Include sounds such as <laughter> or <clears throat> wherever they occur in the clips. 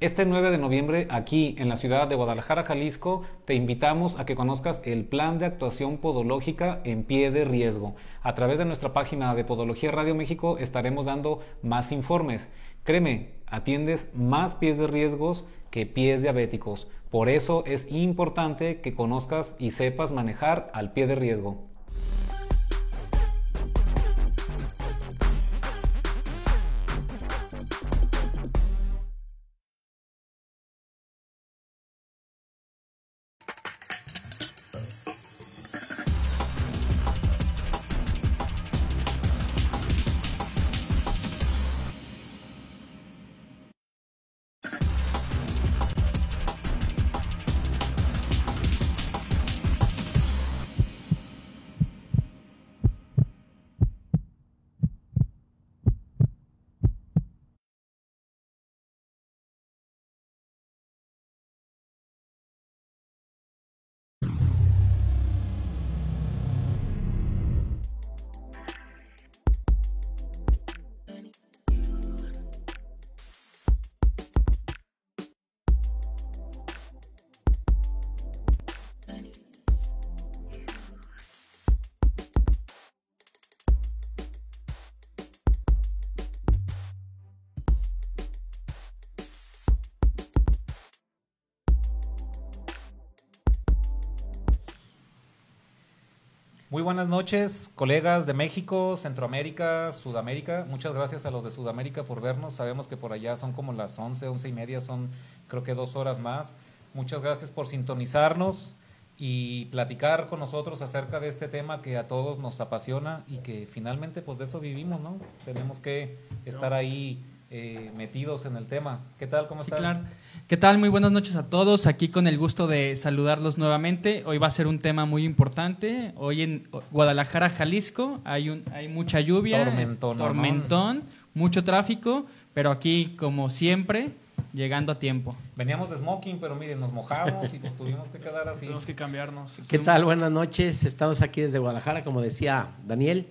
Este 9 de noviembre, aquí en la ciudad de Guadalajara, Jalisco, te invitamos a que conozcas el plan de actuación podológica en pie de riesgo. A través de nuestra página de Podología Radio México estaremos dando más informes. Créeme, atiendes más pies de riesgos que pies diabéticos. Por eso es importante que conozcas y sepas manejar al pie de riesgo. Muy buenas noches, colegas de México, Centroamérica, Sudamérica. Muchas gracias a los de Sudamérica por vernos. Sabemos que por allá son como las 11, 11 y media, son creo que dos horas más. Muchas gracias por sintonizarnos y platicar con nosotros acerca de este tema que a todos nos apasiona y que finalmente pues de eso vivimos, ¿no? Tenemos que estar ahí eh, metidos en el tema. ¿Qué tal? ¿Cómo Sí, están? claro. ¿Qué tal? Muy buenas noches a todos. Aquí con el gusto de saludarlos nuevamente. Hoy va a ser un tema muy importante. Hoy en Guadalajara, Jalisco, hay, un, hay mucha lluvia. Tormentón, ¿no? Tormentón, mucho tráfico, pero aquí, como siempre, llegando a tiempo. Veníamos de smoking, pero miren, nos mojamos y pues tuvimos que quedar así. Tenemos que cambiarnos. ¿Qué tal? Buenas noches. Estamos aquí desde Guadalajara, como decía Daniel.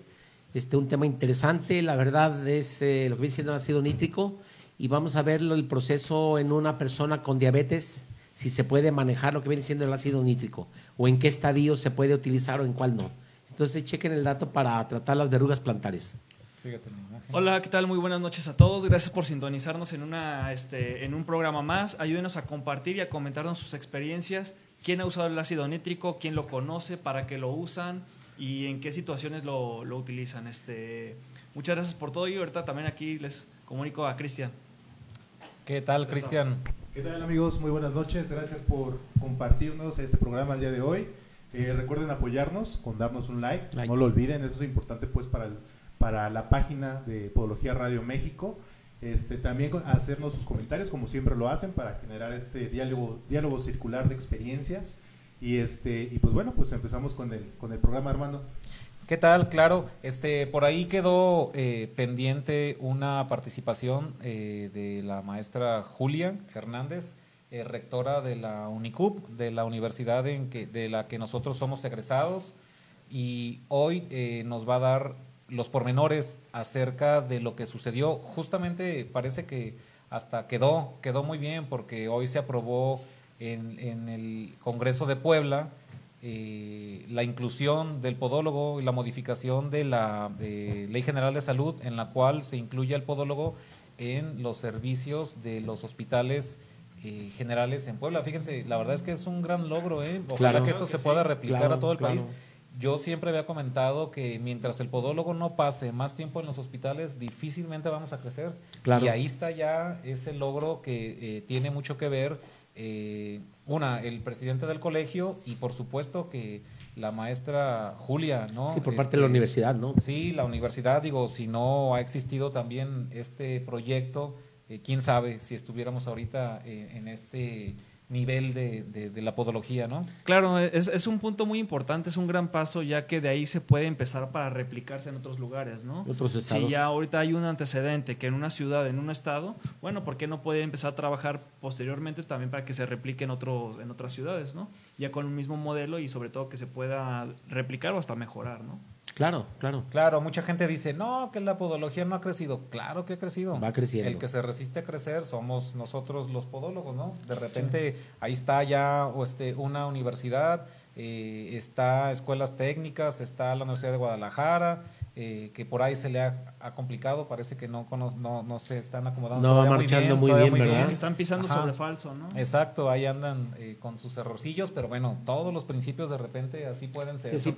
Este un tema interesante. La verdad es eh, lo que viene siendo el ácido nítrico y vamos a ver el proceso en una persona con diabetes, si se puede manejar lo que viene siendo el ácido nítrico o en qué estadio se puede utilizar o en cuál no. Entonces chequen el dato para tratar las verrugas plantares. Fíjate. Hola, ¿qué tal? Muy buenas noches a todos. Gracias por sintonizarnos en, una, este, en un programa más. Ayúdenos a compartir y a comentarnos sus experiencias. ¿Quién ha usado el ácido nítrico? ¿Quién lo conoce? ¿Para qué lo usan? ¿Y en qué situaciones lo, lo utilizan? Este, muchas gracias por todo y ahorita también aquí les comunico a Cristian. ¿Qué tal, Cristian? ¿Qué tal amigos? Muy buenas noches. Gracias por compartirnos este programa el día de hoy. Eh, recuerden apoyarnos con darnos un like. Like. No lo olviden, eso es importante pues para, el- para la página de Podología Radio México. Este, también hacernos sus comentarios como siempre lo hacen para generar este diálogo, diálogo circular de experiencias. Y, este, y pues bueno, pues empezamos con el, con el programa Armando. ¿Qué tal? Claro, este, por ahí quedó eh, pendiente una participación eh, de la maestra Julia Hernández, eh, rectora de la UNICUP, de la universidad en que, de la que nosotros somos egresados, y hoy eh, nos va a dar los pormenores acerca de lo que sucedió. Justamente parece que hasta quedó, quedó muy bien porque hoy se aprobó en, en el Congreso de Puebla eh, la inclusión del podólogo y la modificación de la eh, Ley General de Salud en la cual se incluye al podólogo en los servicios de los hospitales eh, generales en Puebla. Fíjense, la verdad es que es un gran logro, ¿eh? Ojalá Claro. que esto se pueda replicar Claro, a todo el claro. país. Yo siempre había comentado que mientras el podólogo no pase más tiempo en los hospitales, difícilmente vamos a crecer. Claro. Y ahí está ya ese logro que eh, tiene mucho que ver, eh, una, el presidente del colegio y por supuesto que la maestra Julia, ¿no? Sí, por parte de la Este, universidad, ¿no? Sí, la universidad, digo, si no ha existido también este proyecto, eh, quién sabe si estuviéramos ahorita eh, en este nivel de, de- de la podología, ¿no? Claro, es, es un punto muy importante, es un gran paso, ya que de ahí se puede empezar para replicarse en otros lugares, ¿no? Otros estados. Si ya ahorita hay un antecedente que en una ciudad, en un estado, bueno, ¿por qué no puede empezar a trabajar posteriormente también para que se replique en, otro, en otras ciudades, ¿no? Ya con un mismo modelo y sobre todo que se pueda replicar o hasta mejorar, ¿no? Claro, claro. Claro, mucha gente dice, no, que la podología no ha crecido. Claro que ha crecido. Va creciendo. El que se resiste a crecer somos nosotros los podólogos, ¿no? De repente ahí está ya o este, una universidad, eh, está escuelas técnicas, está la Universidad de Guadalajara, eh, que por ahí se le ha, ha complicado, parece que no, no, no se están acomodando. No va marchando muy bien, ¿verdad? Están pisando Ajá. sobre falso, ¿no? Exacto, ahí andan eh, con sus errorcillos, pero bueno, todos los principios de repente así pueden ser. Sí, sí.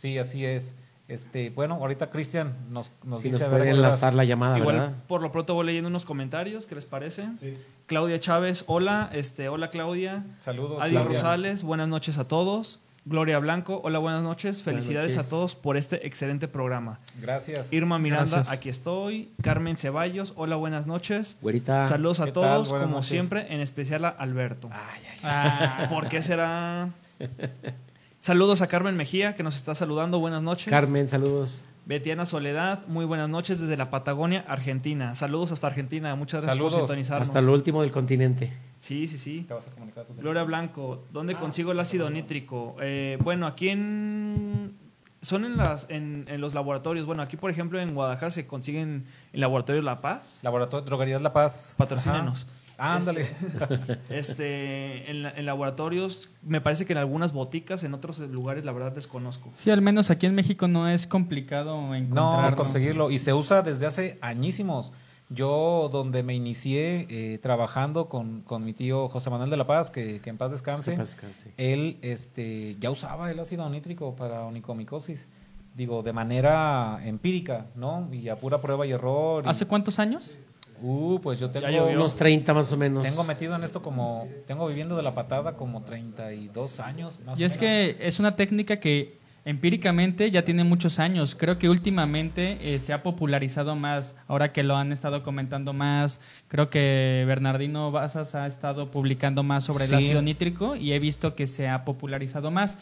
Sí, así es. Este, bueno, ahorita Cristian nos, nos Si dice nos a ver puede cuál las- enlazar la llamada, Igual ¿verdad? por lo pronto voy leyendo unos comentarios, ¿qué les parece? Sí. Claudia Chávez, hola, este, hola Claudia. Saludos. Adi Claudia. Rosales, buenas noches a todos. Gloria Blanco, hola, buenas noches. Buenas Felicidades noches. a todos por este excelente programa. Gracias. Irma Miranda, Gracias. aquí estoy. Carmen Ceballos, hola, buenas noches. Güerita. Saludos a todos, como noches. siempre, en especial a Alberto. Ay, ay, Ah, ¿Por qué será? <laughs> Saludos a Carmen Mejía, que nos está saludando. Buenas noches. Carmen, saludos. Betiana Soledad, muy buenas noches desde la Patagonia, Argentina. Saludos hasta Argentina. Muchas gracias por Saludos. sintonizarnos. Hasta lo último del continente. Sí, sí, sí. te vas a comunicar tú. Gloria Blanco, ¿dónde Ah, consigo el ácido nítrico? Eh, bueno, aquí en... Son en, las, en, en los laboratorios. Bueno, aquí, por ejemplo, en Guadalajara se consiguen en Laboratorio La Paz. Laboratorio Droguerías La Paz. Patrocínenos. Ajá. Ándale. <laughs> Este, en, la- en laboratorios, me parece que en algunas boticas, en otros lugares, la verdad desconozco. sí, al menos aquí en México no es complicado No, encontrarlo. conseguirlo. Y se usa desde hace añísimos. Yo, donde me inicié eh, trabajando con, con mi tío José Manuel de la Paz, que, que en paz descanse, Que paz descanse. él este, ya usaba el ácido nítrico para onicomicosis. Digo, de manera empírica, ¿no? Y a pura prueba y error. y- ¿Hace cuántos años? Uh, pues yo tengo. Unos 30 más o menos. tengo metido en esto como, tengo viviendo de la patada como 32 años. Más Y o es menos. que es una técnica que empíricamente ya tiene muchos años. Creo que últimamente eh, se ha popularizado más, ahora que lo han estado comentando más. Creo que Bernardino Bazas ha estado publicando más sobre el ácido nítrico y he visto que se ha popularizado más.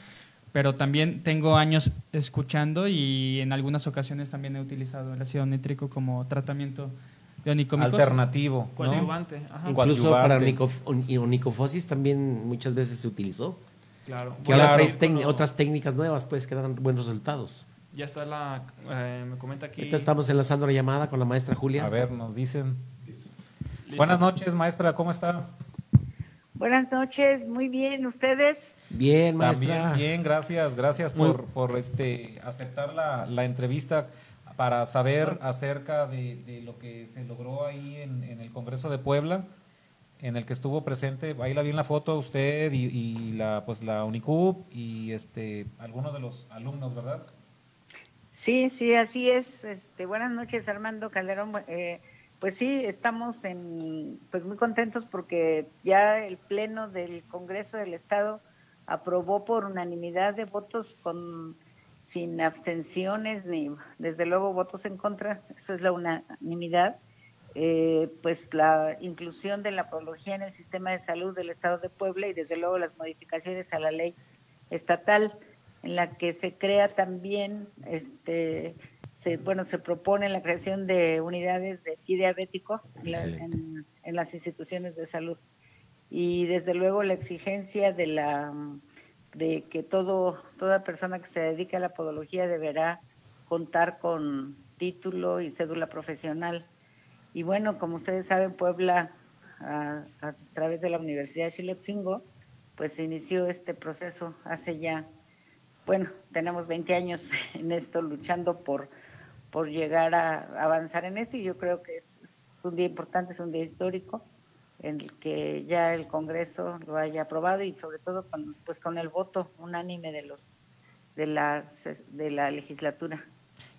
Pero también tengo años escuchando y en algunas ocasiones también he utilizado el ácido nítrico como tratamiento. Alternativo. ¿no? Coadyuvante. Incluso para onicof- on- onicofosis también muchas veces se utilizó. Claro. Que ahora Claro. tec- otras técnicas nuevas, pues, que dan buenos resultados. Ya está la... eh, me comenta aquí... Ahorita estamos enlazando la llamada con la maestra Julia. A ver, nos dicen. Listo. Buenas noches, maestra, ¿cómo está? Buenas noches, muy bien, ¿ustedes? Bien, maestra. También bien, gracias, gracias por, por este aceptar la, la entrevista para saber acerca de, de lo que se logró ahí en, en el Congreso de Puebla, en el que estuvo presente, ahí la vi en la foto usted y, y la pues la UNICUB y este algunos de los alumnos, ¿verdad? Sí, sí, así es. Este, buenas noches, Armando Calderón. Eh, pues sí, estamos en, pues muy contentos porque ya el Pleno del Congreso del Estado aprobó por unanimidad de votos con sin abstenciones ni desde luego votos en contra, eso es la unanimidad, eh, pues la inclusión de la podología en el sistema de salud del Estado de Puebla y desde luego las modificaciones a la ley estatal en la que se crea también, este, se, bueno, se propone la creación de unidades de pie diabético en, la- Excelente. en- en las instituciones de salud y desde luego la exigencia de la de que todo toda persona que se dedique a la podología deberá contar con título y cédula profesional. Y bueno como ustedes saben Puebla a, través de la Universidad de Chilotzingo pues se inició este proceso hace ya bueno tenemos 20 años <laughs> en esto luchando por por llegar a avanzar en esto y yo creo que es un día importante es un día histórico en el que ya el Congreso lo haya aprobado y sobre todo con, pues con el voto unánime de los de la de la legislatura.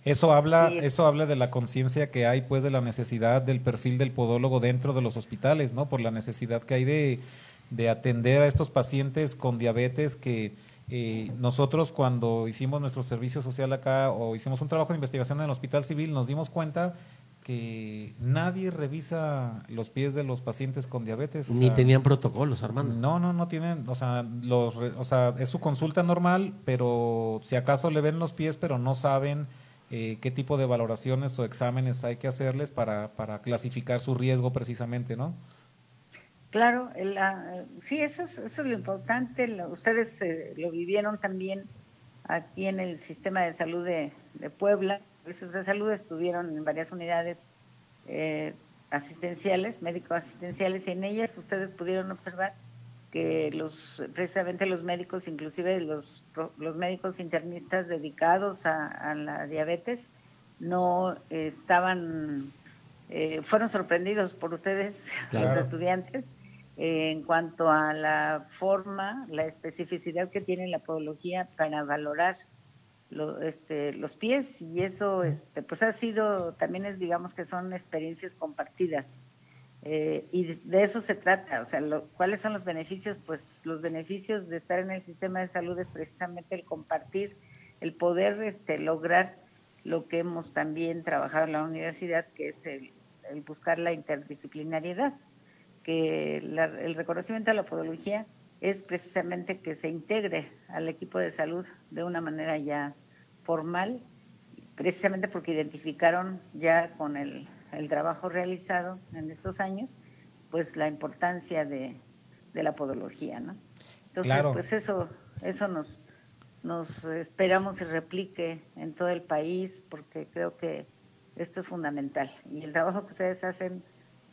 Eso habla, Sí. eso habla de la conciencia que hay, pues, de la necesidad del perfil del podólogo dentro de los hospitales, ¿no? Por la necesidad que hay de, de atender a estos pacientes con diabetes que eh, nosotros cuando hicimos nuestro servicio social acá o hicimos un trabajo de investigación en el Hospital Civil nos dimos cuenta que nadie revisa los pies de los pacientes con diabetes. o Ni sea, tenían protocolos, Armando. no, no, no tienen, o sea, los, re- o sea, es su consulta normal, pero si acaso le ven los pies, pero no saben eh, qué tipo de valoraciones o exámenes hay que hacerles para, para clasificar su riesgo precisamente, ¿no? Claro, el, ah, sí, eso es, eso es lo importante. ustedes eh, lo vivieron también aquí en el sistema de salud de, Puebla. Esos de salud estuvieron en varias unidades eh, asistenciales, médicos asistenciales, y en ellas ustedes pudieron observar que los precisamente los médicos, inclusive los, los médicos internistas dedicados a, la diabetes, no estaban, eh, fueron sorprendidos por ustedes, <laughs> los estudiantes, en cuanto a la forma, la especificidad que tiene la podología para valorar este, los pies y eso este, pues ha sido, también es digamos que son experiencias compartidas eh, y de eso se trata, o sea, ¿cuáles son los beneficios? Pues los beneficios de estar en el sistema de salud es precisamente el compartir, el poder este, lograr lo que hemos también trabajado en la universidad, que es el, buscar la interdisciplinariedad, que el reconocimiento de la podología es precisamente que se integre al equipo de salud de una manera ya formal, precisamente porque identificaron ya con el el trabajo realizado en estos años, pues la importancia de, la podología, ¿no? Entonces, pues eso, eso nos, nos esperamos y replique en todo el país, porque creo que esto es fundamental. Y el trabajo que ustedes hacen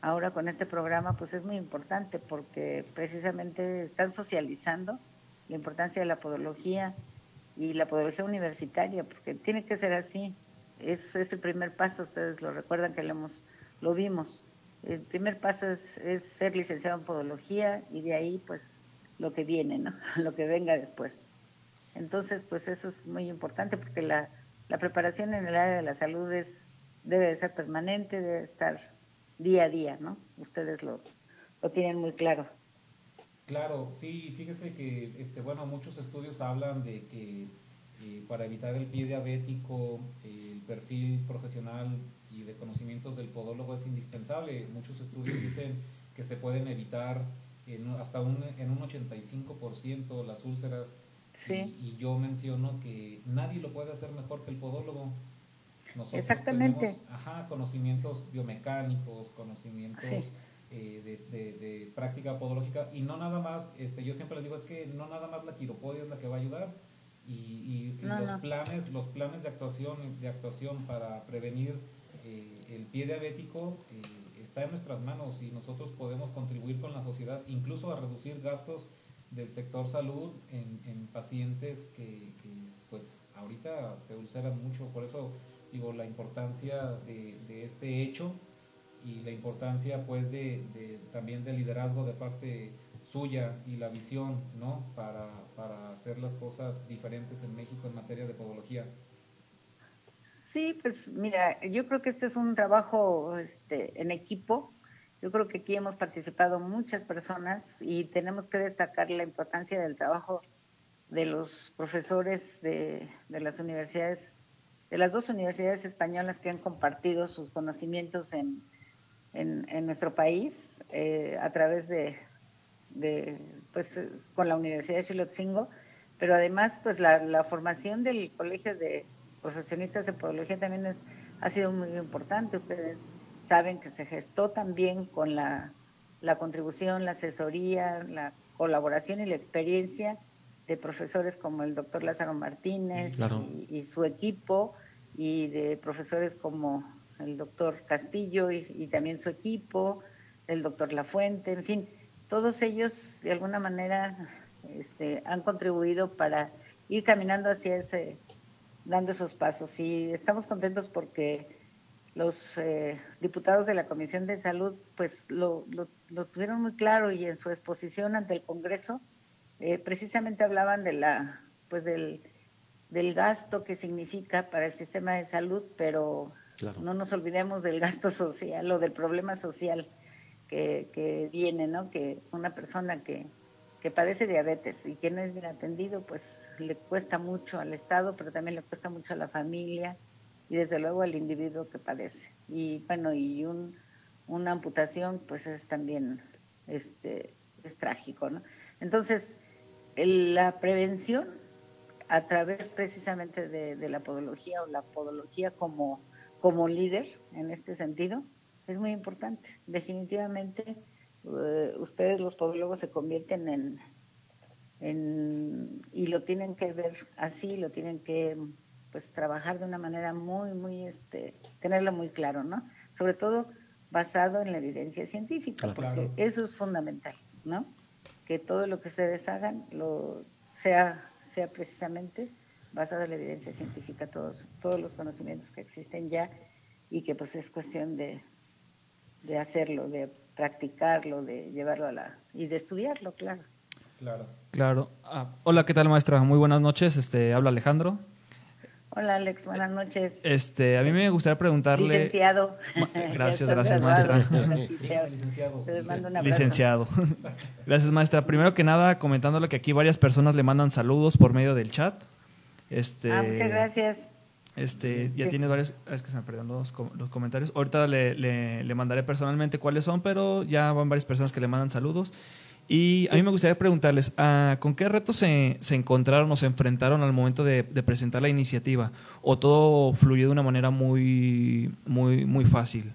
ahora con este programa, pues es muy importante, porque precisamente están socializando la importancia de la podología y la podología universitaria, porque tiene que ser así es, es el primer paso, ustedes lo recuerdan que lo, hemos, lo vimos. El primer paso es, ser licenciado en podología y de ahí pues lo que viene, ¿no? <laughs> lo que venga después. Entonces pues eso es muy importante porque la, la preparación en el área de la salud es, debe de ser permanente, debe estar día a día, ¿no? Ustedes lo, lo tienen muy claro. Claro, sí, fíjese que, este, bueno, muchos estudios hablan de que eh, para evitar el pie diabético, el perfil profesional y de conocimientos del podólogo es indispensable. Muchos estudios dicen que se pueden evitar hasta un, en un 85% las úlceras. Y, yo menciono que nadie lo puede hacer mejor que el podólogo. Nosotros Exactamente. tenemos ajá, conocimientos biomecánicos, conocimientos eh, de, de, práctica podológica y no nada más, este, yo siempre les digo, es que no nada más la quiropodia es la que va a ayudar, y, los planes los planes de actuación de actuación para prevenir eh, el pie diabético eh, está en nuestras manos y nosotros podemos contribuir con la sociedad incluso a reducir gastos del sector salud en, en pacientes que, pues ahorita se ulceran mucho. Por eso la importancia de, este hecho y la importancia pues de, también del liderazgo de parte suya y la visión, ¿no? Para, hacer las cosas diferentes en México en materia de podología. Sí, pues mira, yo creo que este es un trabajo este, en equipo. Yo creo que aquí hemos participado muchas personas y tenemos que destacar la importancia del trabajo de los profesores de las universidades, de las dos universidades españolas que han compartido sus conocimientos en, en, nuestro país eh, a través de, de, pues, con la Universidad de Chilotzingo, pero además, pues, la, formación del Colegio de Profesionistas de Podología también es, ha sido muy importante. Ustedes saben que se gestó también con la, contribución, la asesoría, la colaboración y la experiencia de profesores como el doctor Lázaro Martínez y, su equipo, y de profesores como el doctor Castillo y, y también su equipo, el doctor Lafuente, en fin, todos ellos de alguna manera este, han contribuido para ir caminando hacia ese, dando esos pasos. Y estamos contentos porque los eh, diputados de la Comisión de Salud pues lo, lo, tuvieron muy claro y en su exposición ante el Congreso eh, precisamente hablaban de la pues del, del gasto que significa para el sistema de salud, pero no nos olvidemos del gasto <laughs> social o del problema social que, viene, ¿no? Que una persona que, que padece diabetes y que no es bien atendido, pues le cuesta mucho al Estado, pero también le cuesta mucho a la familia y desde luego al individuo que padece. Y bueno, y un, una amputación, pues es también este, es trágico, ¿no? Entonces, la prevención a través precisamente de, de, la podología o la podología como, como líder en este sentido, es muy importante. Definitivamente, eh, ustedes los podólogos se convierten en, y lo tienen que ver así, lo tienen que pues trabajar de una manera muy, muy, este, tenerlo muy claro, ¿no? Sobre todo basado en la evidencia científica, porque eso es fundamental, ¿no? Que todo lo que ustedes hagan lo sea, sea precisamente basado en la evidencia científica, todos, todos los conocimientos que existen ya y que pues es cuestión de, de hacerlo, de practicarlo, de llevarlo a la... y de estudiarlo, claro. Claro. Claro. Ah, hola, ¿qué tal, maestra? Muy buenas noches. Este, habla Alejandro. Hola, Alex. Buenas noches. Este, a mí me gustaría preguntarle. Licenciado. Gracias, gracias, maestra. <laughs> Licenciado. Licenciado. Gracias, maestra. Primero que nada, comentándole que aquí varias personas le mandan saludos por medio del chat. Este, ah, muchas gracias. Este, ya tiene varios, es que se me perdieron los, los comentarios. Ahorita le, le, le, mandaré personalmente cuáles son, pero ya van varias personas que le mandan saludos. Y a mí me gustaría preguntarles, ah, ¿con qué retos se, se, encontraron o se enfrentaron al momento de, presentar la iniciativa? ¿O todo fluyó de una manera muy, muy, muy fácil?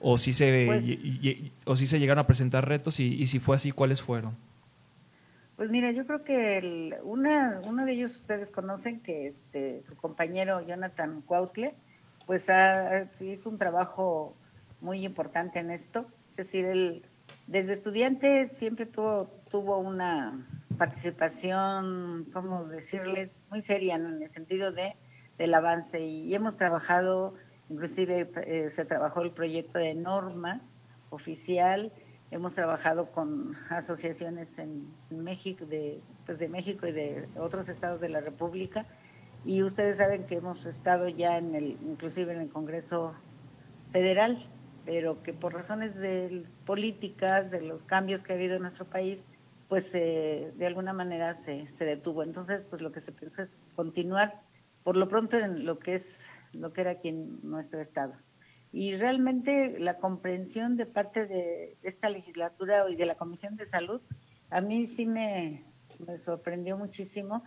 ¿O si se, pues o si se llegaron a presentar retos y, y, si fue así, cuáles fueron? Pues mira, yo creo que el, una, uno de ellos ustedes conocen, que este, su compañero Jonathan Cuautle, pues hizo un trabajo muy importante en esto. Es decir, él desde estudiante siempre tuvo, tuvo una participación, ¿cómo decirles?, muy seria en el sentido de del avance. Y hemos trabajado, inclusive eh, se trabajó el proyecto de norma oficial, hemos trabajado con asociaciones en, México, de, pues de México y de otros estados de la República. Y ustedes saben que hemos estado ya en el, inclusive en el Congreso Federal pero que por razones de políticas, de los cambios que ha habido en nuestro país, pues eh, de alguna manera se, detuvo. Entonces, pues lo que se pensó es continuar por lo pronto en lo que es lo que era aquí en nuestro estado. Y realmente la comprensión de parte de esta legislatura y de la Comisión de Salud, a mí sí me, me sorprendió muchísimo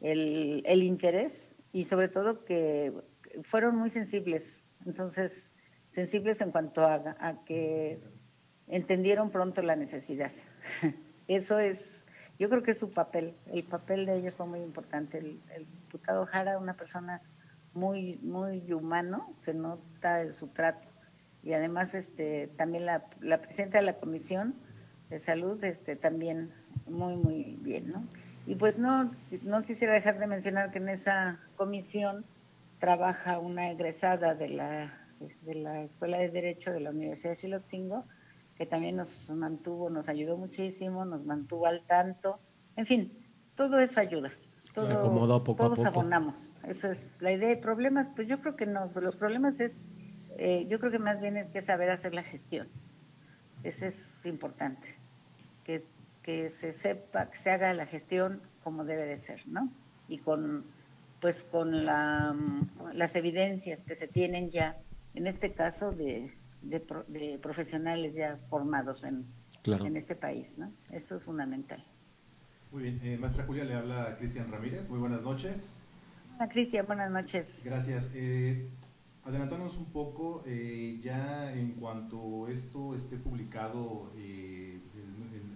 el, el interés y sobre todo que fueron muy sensibles. Entonces, sensibles en cuanto a, que entendieron pronto la necesidad. <laughs> Eso es, yo creo que es su papel, el papel de ellos fue muy importante. El, diputado Jara, una persona muy, muy humano, se nota en su trato. Y además este, también la, la presidenta de la Comisión de Salud este, también muy, muy bien, ¿no? Y pues no, no quisiera dejar de mencionar que en esa comisión trabaja una egresada de la de la Escuela de Derecho de la Universidad de Chilotzingo, que también nos mantuvo, nos ayudó muchísimo, nos mantuvo al tanto. En fin, todo eso ayuda. Todo, Se acomodó poco todos a poco. abonamos. Esa es la idea. de problemas, pues yo creo que no. Los problemas es, eh, yo creo que más bien es que saber hacer la gestión. Eso es importante. Que, que se sepa, que se haga la gestión como debe de ser, ¿no? Y con, pues con la, las evidencias que se tienen ya en este caso de, de, profesionales ya formados en, en este país, ¿no? Esto es fundamental. Muy bien, eh, maestra Julia, le habla Cristian Ramírez, muy buenas noches. Hola Cristian, buenas noches. Gracias. Eh, adelantándonos un poco, eh, ya en cuanto esto esté publicado, eh,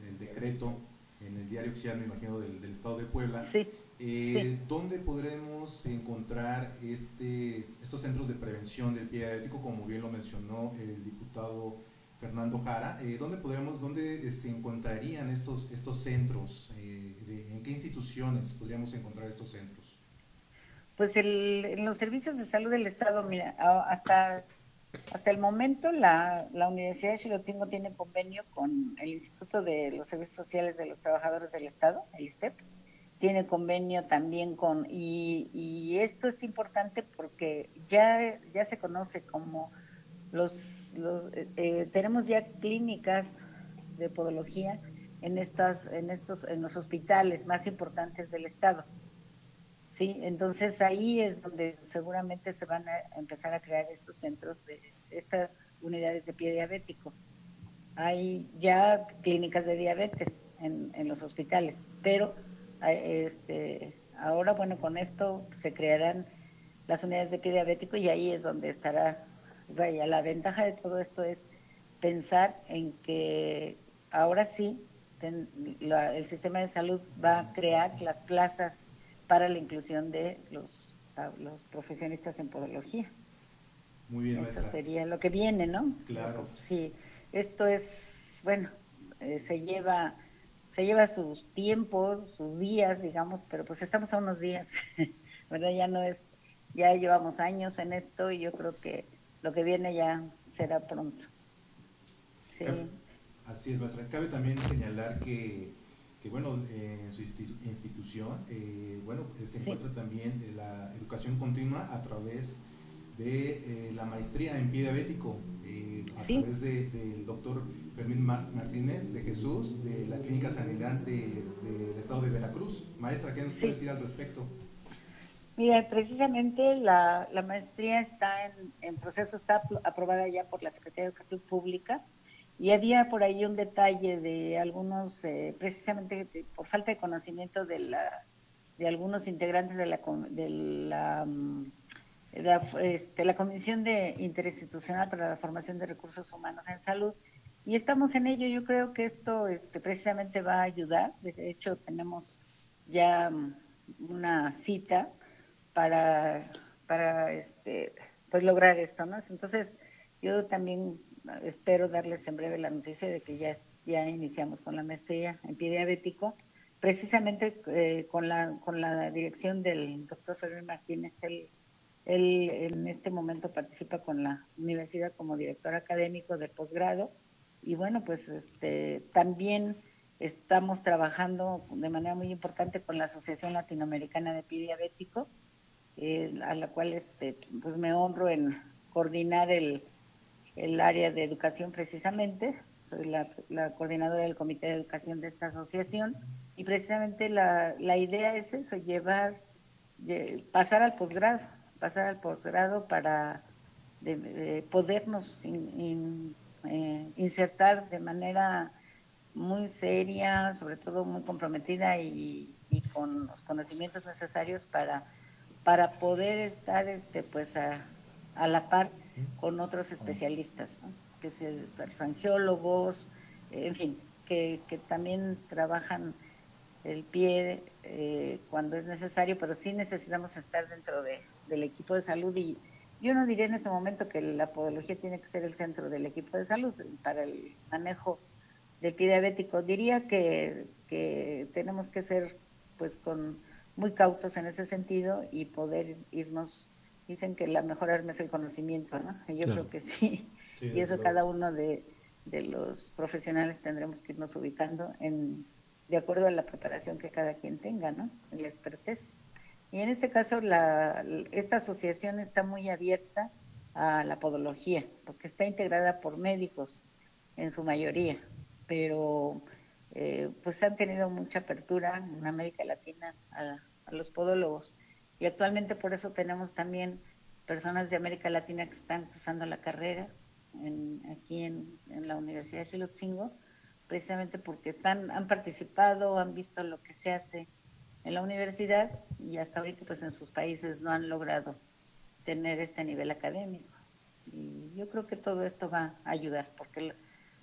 el, decreto en el diario oficial, me imagino, del, del Estado de Puebla, sí. Eh, ¿Dónde podremos encontrar este, estos centros de prevención del pie diabético, como bien lo mencionó el diputado Fernando Jara? Eh, ¿Dónde podremos, dónde se encontrarían estos, estos centros? Eh, ¿En qué instituciones podríamos encontrar estos centros? Pues el, en los servicios de salud del Estado, mira, hasta, hasta el momento la, la Universidad de Chilotingo tiene convenio con el Instituto de los Servicios Sociales de los Trabajadores del Estado, el ISTEP tiene convenio también con, y, esto es importante porque ya, ya se conoce como los, los eh, eh, tenemos ya clínicas de podología en estas, en estos, en los hospitales más importantes del estado. Sí, entonces ahí es donde seguramente se van a empezar a crear estos centros de estas unidades de pie diabético. Hay ya clínicas de diabetes en, en los hospitales, pero este, ahora, bueno, con esto se crearán las unidades de pie diabético y ahí es donde estará, vaya, la ventaja de todo esto es pensar en que ahora sí el sistema de salud va a crear las plazas para la inclusión de los, los profesionistas en podología. Muy bien, Eso sería lo que viene, ¿no? Claro. Sí, esto es, bueno, eh, se lleva se lleva sus tiempos, sus días, digamos, pero pues estamos a unos días, <laughs> ¿verdad? Ya no es, ya llevamos años en esto y yo creo que lo que viene ya será pronto. Sí. Así es, maestra. Cabe también señalar que, que bueno, en su institución, eh, bueno, se encuentra también la educación continua a través de eh, la maestría en pie diabético, eh, a través del doctor Fermín Martínez de Jesús, de la Clínica Sangrante del Estado de Veracruz. Maestra, ¿qué nos puede decir al respecto? Mira, precisamente la, la maestría está en, en, proceso, está aprobada ya por la Secretaría de Educación Pública y había por ahí un detalle de algunos, eh, precisamente por falta de conocimiento de, la, de algunos integrantes de la, de la mm, la, este, la Comisión de Interinstitucional para la Formación de Recursos Humanos en Salud. Y estamos en ello. Yo creo que esto este, precisamente va a ayudar. De hecho, tenemos ya mm, una cita para, para este, pues lograr esto, ¿no? Entonces, yo también espero darles en breve la noticia de que ya, ya iniciamos con la maestría en pie diabético, precisamente eh, con, la, con la dirección del doctor Ferrer Martínez, el él en este momento participa con la universidad como director académico de posgrado y bueno, pues este, también estamos trabajando de manera muy importante con la Asociación Latinoamericana de Pie Diabético, eh, a la cual este, pues me honro en coordinar el, el área de educación precisamente. Soy la, coordinadora del comité de educación de esta asociación y precisamente la, la idea es eso, llevar, pasar al posgrado pasar al posgrado para podernos eh, insertar de manera muy seria, sobre todo muy comprometida y, con los conocimientos necesarios para, para poder estar este pues a, la par con otros especialistas, que son los angiólogos, en fin, que, que también trabajan el pie eh, cuando es necesario, pero sí necesitamos estar dentro de, del equipo de salud y yo no diría en este momento que la podología tiene que ser el centro del equipo de salud para el manejo del diabético. Diría que, que tenemos que ser pues con muy cautos en ese sentido y poder irnos, dicen que la mejor arma es el conocimiento, ¿no? yo creo que sí, y eso cada uno de, de los profesionales tendremos que irnos ubicando en de acuerdo a la preparación que cada quien tenga, ¿no? La expertez. Y en este caso, la, esta asociación está muy abierta a la podología, porque está integrada por médicos en su mayoría, pero eh, pues han tenido mucha apertura en América Latina a, los podólogos. Y actualmente por eso tenemos también personas de América Latina que están cruzando la carrera en, aquí en, en la Universidad de Chilotzingo, precisamente porque están, han participado, han visto lo que se hace en la universidad y hasta ahorita pues en sus países no han logrado tener este nivel académico. Y yo creo que todo esto va a ayudar porque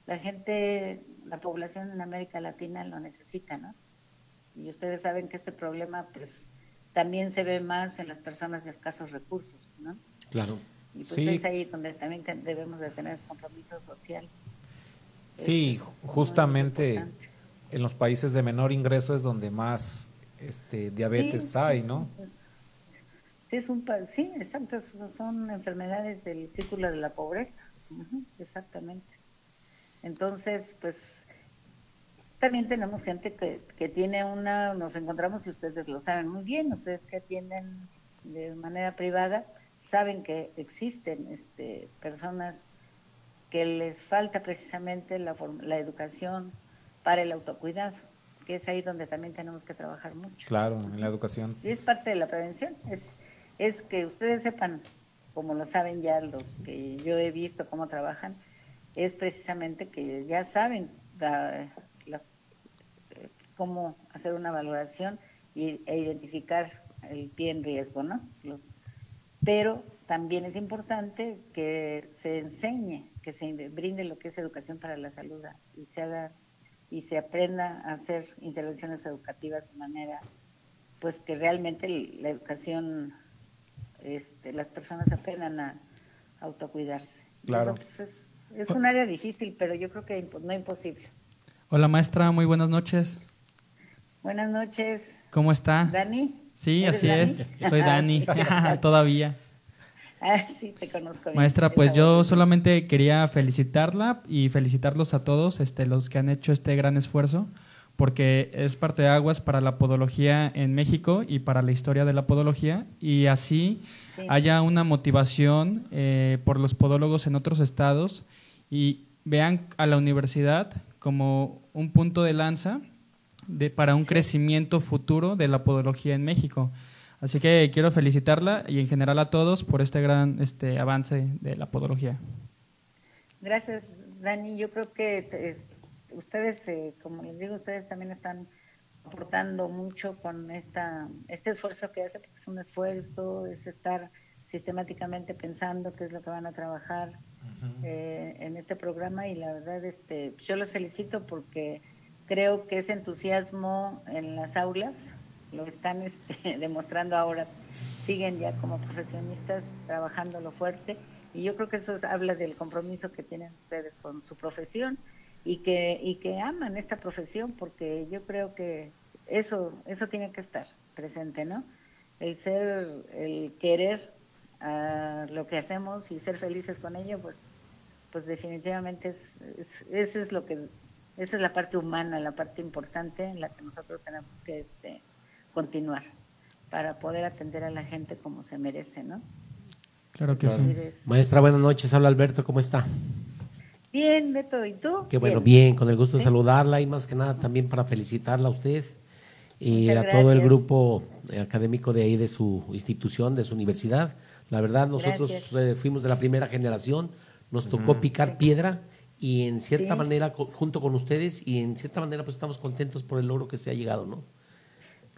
la, gente, la población en América Latina lo necesita, ¿no? Y ustedes saben que este problema pues también se ve más en las personas de escasos recursos, ¿no? Claro. Y pues es ahí donde también debemos de tener compromiso social. Sí, justamente en los países de menor ingreso es donde más este, diabetes hay, ¿no? Sí, es un, sí, exacto, son enfermedades del círculo de la pobreza, exactamente. Entonces, pues también tenemos gente que, que tiene una, nos encontramos, y ustedes lo saben muy bien, ustedes que atienden de manera privada, saben que existen este, personas que les falta precisamente la, la educación para el autocuidado, que es ahí donde también tenemos que trabajar mucho. Claro, en la educación. Y es parte de la prevención, es, es que ustedes sepan, como lo saben ya los que yo he visto cómo trabajan, es precisamente que ya saben cómo hacer una valoración y, e identificar el pie en riesgo, ¿no? pero también es importante que se enseñe que se brinde lo que es educación para la salud y se haga y se aprenda a hacer intervenciones educativas de manera pues que realmente la educación este, las personas aprendan a autocuidarse. Claro. Es, es, un área difícil, pero yo creo que no imposible. Hola maestra, muy buenas noches. Buenas noches. ¿Cómo está? ¿Dani? Sí, así es. Soy Dani, <laughs> <laughs> todavía. Ah, <laughs> sí, te conozco. Maestra, pues yo solamente quería felicitarla y felicitarlos a todos, este, los que han hecho este gran esfuerzo, porque es parte de aguas para la podología en México y para la historia de la podología, y así haya una motivación eh, por los podólogos en otros estados y vean a la universidad como un punto de lanza de, para un crecimiento futuro de la podología en México. Así que quiero felicitarla y en general a todos por este gran este avance de la podología. Gracias, Dani. Yo creo que ustedes, eh, como les digo, ustedes también están aportando mucho con esta este esfuerzo que hace, porque es un esfuerzo, es estar sistemáticamente pensando qué es lo que van a trabajar eh, en este programa y la verdad, este, yo los felicito porque creo que ese entusiasmo en las aulas lo están este, <laughs> demostrando ahora, siguen ya como profesionistas trabajando lo fuerte y yo creo que eso habla del compromiso que tienen ustedes con su profesión y que y que aman esta profesión porque yo creo que eso eso tiene que estar presente, ¿no? El ser, el querer a lo que hacemos y ser felices con ello, pues pues definitivamente es, es, es lo que esa es la parte humana, la parte importante en la que nosotros tenemos que este, continuar para poder atender a la gente como se merece, ¿no? Claro que sí. Maestra, buenas noches. Habla Alberto, ¿cómo está? Bien, Beto, ¿y tú? Qué bueno, bien, con el gusto de saludarla y más que nada también para felicitarla a usted y a todo el grupo académico de ahí de su institución, de su universidad. La verdad, nosotros eh, fuimos de la primera generación, nos tocó picar piedra y en cierta manera junto con ustedes y en cierta manera pues estamos contentos por el logro que se ha llegado, ¿no?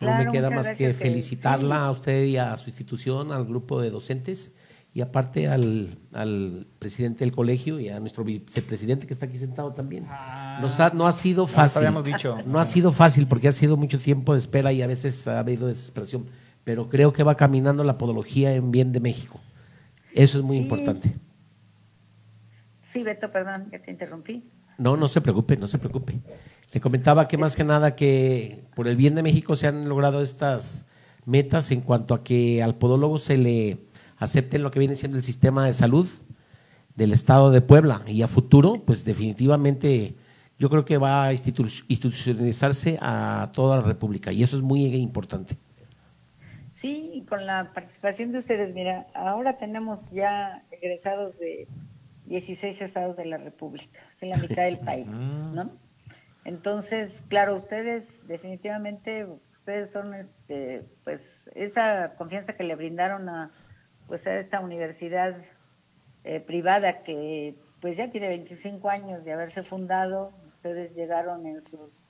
No me queda más que felicitarla a usted y a su institución, al grupo de docentes y aparte al, al presidente del colegio y a nuestro vicepresidente que está aquí sentado también. Ah. Nos ha, no ha sido fácil. dicho. No ha sido fácil porque ha sido mucho tiempo de espera y a veces ha habido desesperación, pero creo que va caminando la podología en bien de México. Eso es muy importante. Sí, Beto, perdón, que te interrumpí. No, no se preocupe, no se preocupe. Le comentaba que más que nada que por el bien de México se han logrado estas metas en cuanto a que al podólogo se le acepte lo que viene siendo el sistema de salud del Estado de Puebla y a futuro, pues definitivamente yo creo que va a institucionalizarse a toda la República y eso es muy importante. Sí, con la participación de ustedes, mira, ahora tenemos ya egresados de 16 estados de la República, es la mitad del país, <laughs> ah. ¿no? Entonces, claro, ustedes definitivamente, ustedes son, este, pues, esa confianza que le brindaron a, pues, a esta universidad eh, privada que, pues, ya tiene 25 años de haberse fundado, ustedes llegaron en sus,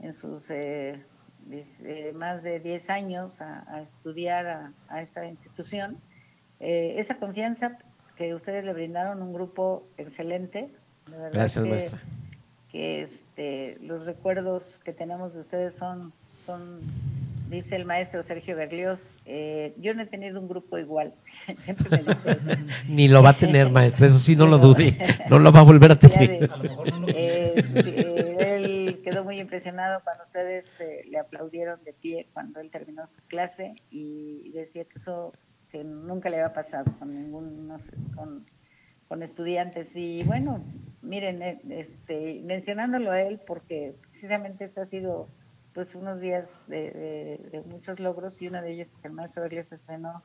en sus eh, eh, más de 10 años a, estudiar a, esta institución. esa confianza que ustedes le brindaron un grupo excelente. Gracias, maestra. Que este, los recuerdos que tenemos de ustedes son, son dice el maestro Sergio Berlioz, eh, yo no he tenido un grupo igual. <laughs> Ni lo va a tener, maestra, eso sí, no lo dude. No lo va a volver a tener. Eh, él quedó muy impresionado cuando ustedes eh, le aplaudieron de pie cuando él terminó su clase y decía que eso que nunca le había pasado con ningún, con, con estudiantes. Y bueno, miren, eh, este, mencionándolo a él, porque precisamente esto ha sido pues unos días de, muchos logros y uno de ellos es que el maestro Berlioz estrenó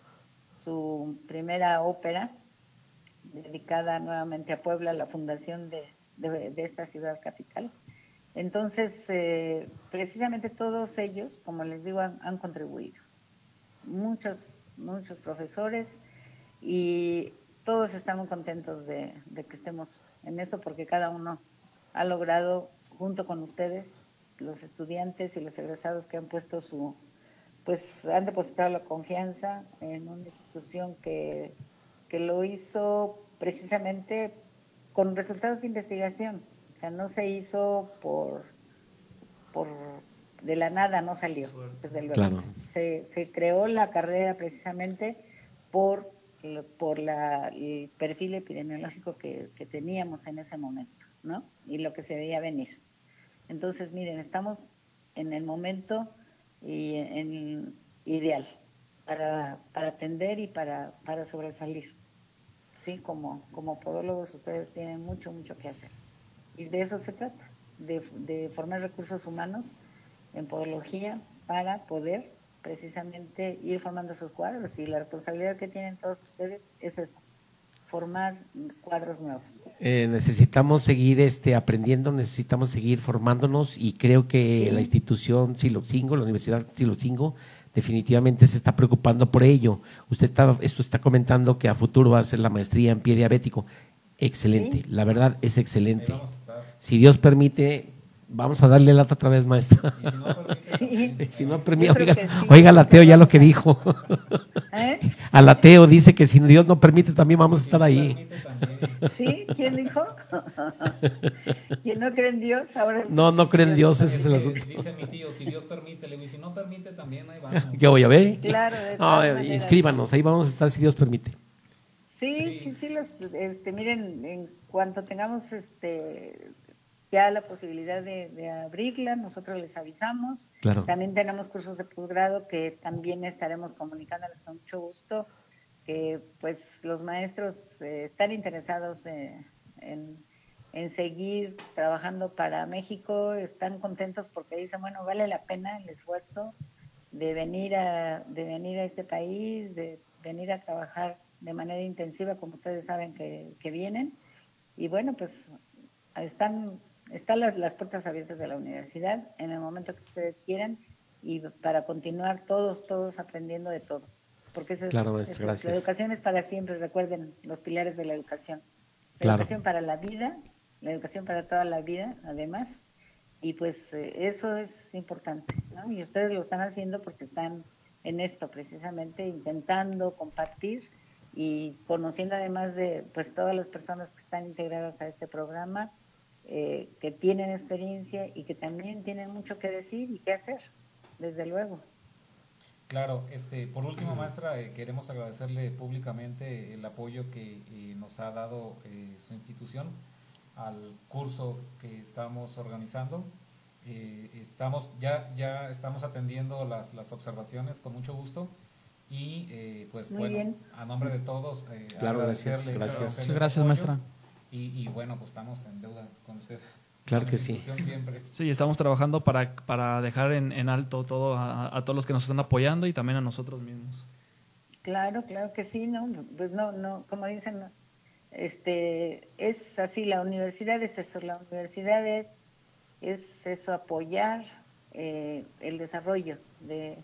su primera ópera dedicada nuevamente a Puebla, la fundación de, esta ciudad capital. Entonces, eh, precisamente todos ellos, como les digo, han, han contribuido. Muchos muchos profesores y todos estamos contentos de, que estemos en eso porque cada uno ha logrado, junto con ustedes, los estudiantes y los egresados que han puesto su, pues han depositado la confianza en una institución que, que lo hizo precisamente con resultados de investigación. O sea, no se hizo por, por de la nada no salió, desde luego. Claro. Se, se creó la carrera precisamente por, por la, el perfil epidemiológico que, que teníamos en ese momento, ¿no? Y lo que se veía venir. Entonces, miren, estamos en el momento y en, ideal para, para atender y para, para sobresalir. Sí, como, como podólogos ustedes tienen mucho, mucho que hacer. Y de eso se trata, de, de formar recursos humanos en podología para poder precisamente ir formando sus cuadros. Y la responsabilidad que tienen todos ustedes es esa, formar cuadros nuevos. Eh, necesitamos seguir este, aprendiendo, necesitamos seguir formándonos y creo que Sí. la institución Silocingo, la Universidad Silocingo, definitivamente se está preocupando por ello. Usted está, esto está comentando que a futuro va a hacer la maestría en pie diabético. Excelente, Sí. la verdad es excelente. Si Dios permite, vamos a darle lata otra vez, maestra. Y si no permite, <laughs> Sí. Si no permite, oiga, sí. oiga al ateo ya lo que dijo. ¿Eh? <laughs> Al ateo dice que si Dios no permite también vamos a estar ahí. ¿Sí? ¿Quién dijo? <laughs> ¿Quién no cree en Dios? Ahora No, no creen en Dios, ese es el asunto. Dice mi tío, si Dios permite, le digo, y si no permite también, ahí vamos. ¿Qué voy a ver? Claro, de No, eh, inscríbanos, ahí vamos a estar si Dios permite. Sí, Sí. sí, sí, los, este, miren, en cuanto tengamos este, ya la posibilidad de, de abrirla, nosotros les avisamos. Claro. También tenemos cursos de posgrado que también estaremos comunicándoles con mucho gusto, que pues los maestros eh, están interesados eh, en, en seguir trabajando para México, están contentos porque dicen, bueno, vale la pena el esfuerzo de venir a, de venir a este país, de venir a trabajar de manera intensiva, como ustedes saben que, que vienen. Y bueno, pues están, están las, las puertas abiertas de la universidad en el momento que ustedes quieran y para continuar todos, todos aprendiendo de todos. Porque eso es- Claro, eso es- gracias. la educación es para siempre, recuerden los pilares de la educación. La Claro. educación para la vida, la educación para toda la vida, además, y pues eh, eso es importante, ¿no? Y ustedes lo están haciendo porque están en esto precisamente, intentando compartir y conociendo además de pues todas las personas que están integradas a este programa, eh, que tienen experiencia y que también tienen mucho que decir y que hacer, desde luego. Claro, este, por último, maestra, eh, queremos agradecerle públicamente el apoyo que eh, nos ha dado eh, su institución al curso que estamos organizando. Eh, estamos ya ya estamos atendiendo las, las observaciones con mucho gusto y eh, pues Muy bueno bien. a nombre de todos eh, Claro, gracias, agradecerle, gracias. gracias, apoyo maestra. Y, y bueno pues estamos en deuda con usted Claro que sí. siempre Sí, estamos trabajando para, para dejar en, en alto todo a, a todos los que nos están apoyando y también a nosotros mismos. Claro, claro que sí, ¿no? Pues no, no, como dicen, no, este, es así, la universidad es eso, la universidad es, es eso, apoyar eh, el desarrollo de,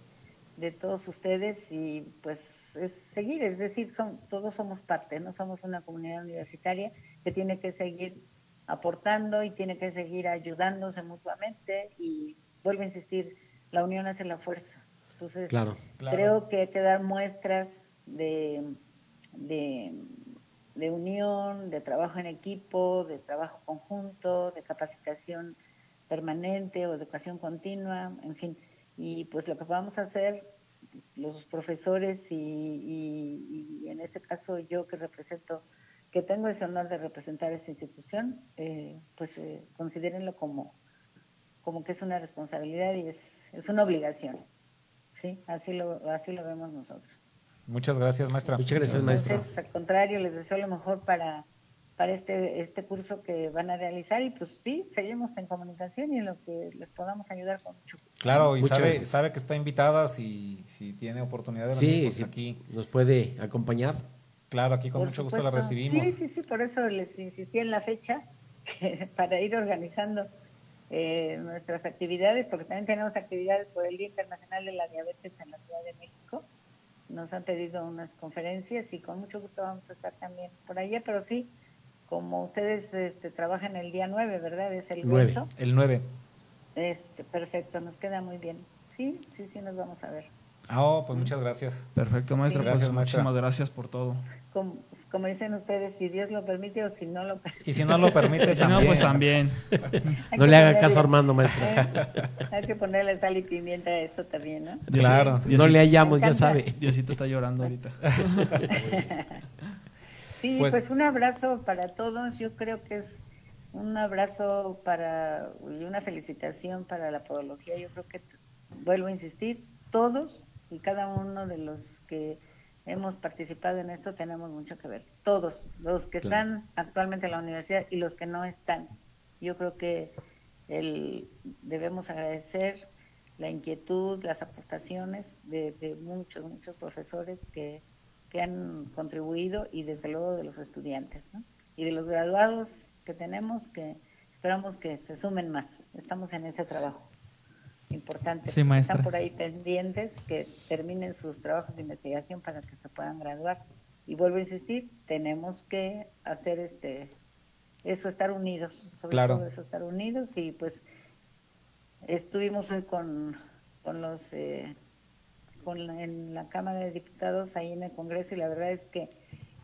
de todos ustedes y pues es seguir, es decir, son, todos somos parte, no somos una comunidad universitaria que tiene que seguir aportando y tiene que seguir ayudándose mutuamente y vuelvo a insistir, la unión hace la fuerza. Entonces, Claro. Claro. Creo que hay que dar muestras de, de, de unión, de trabajo en equipo, de trabajo conjunto, de capacitación permanente o educación continua, en fin. Y pues lo que vamos a hacer los profesores y, y- y en este caso yo que represento, que tengo ese honor de representar esa institución, eh, pues eh, considérenlo como, como que es una responsabilidad y es, es una obligación. Sí, así lo, así lo vemos nosotros. muchas gracias maestra Muchas gracias, maestra. Entonces, al contrario, les deseo lo mejor para, para este, este curso que van a realizar y pues sí, seguimos en comunicación y en lo que les podamos ayudar con mucho. Claro, y Muchas sabe, gracias. sabe que está invitada si, si tiene oportunidad de venir, Sí, pues sí, aquí. nos puede acompañar. Claro, aquí con Por mucho gusto la recibimos. Sí, sí, sí, por eso les insistí en la fecha <laughs> para ir organizando eh, nuestras actividades, porque también tenemos actividades por el Día Internacional de la Diabetes en la Ciudad de México. Nos han pedido unas conferencias y con mucho gusto vamos a estar también por allá, pero sí, como ustedes este, trabajan el día 9, ¿verdad? Es el Nueve. evento. El 9. Este, perfecto, nos queda muy bien. Sí, sí, sí, nos vamos a ver. Ah, oh, pues muchas gracias. Perfecto, maestra. Gracias, pues, maestra. Muchísimas gracias por todo. Como dicen ustedes, si Dios lo permite o si no lo permite. Y si no lo permite, <laughs> Si no, también. pues también. <laughs> No le haga caso a Armando, maestra. <laughs> Hay que ponerle sal y pimienta a esto también, ¿no? Claro. Diosito- No le hallamos, ya sabe. Diosito está llorando ahorita. Sí, Pues- pues, un abrazo para todos. Yo creo que es un abrazo para y una felicitación para la podología. Yo creo que, vuelvo a insistir, todos y cada uno de los que hemos participado en esto tenemos mucho que ver. Todos, los que Claro. están actualmente en la universidad y los que no están. Yo creo que el, debemos agradecer la inquietud, las aportaciones de, de muchos, muchos profesores que, que han contribuido y desde luego de los estudiantes, ¿no? Y de los graduados que tenemos que esperamos que se sumen más. Estamos en ese trabajo importante. Sí, maestra. Están por ahí pendientes que terminen sus trabajos de investigación para que se puedan graduar. Y vuelvo a insistir, tenemos que hacer este eso, estar unidos, sobre Claro. todo eso, estar unidos y pues estuvimos hoy con, con los eh, con la- en la Cámara de Diputados ahí en el Congreso y la verdad es que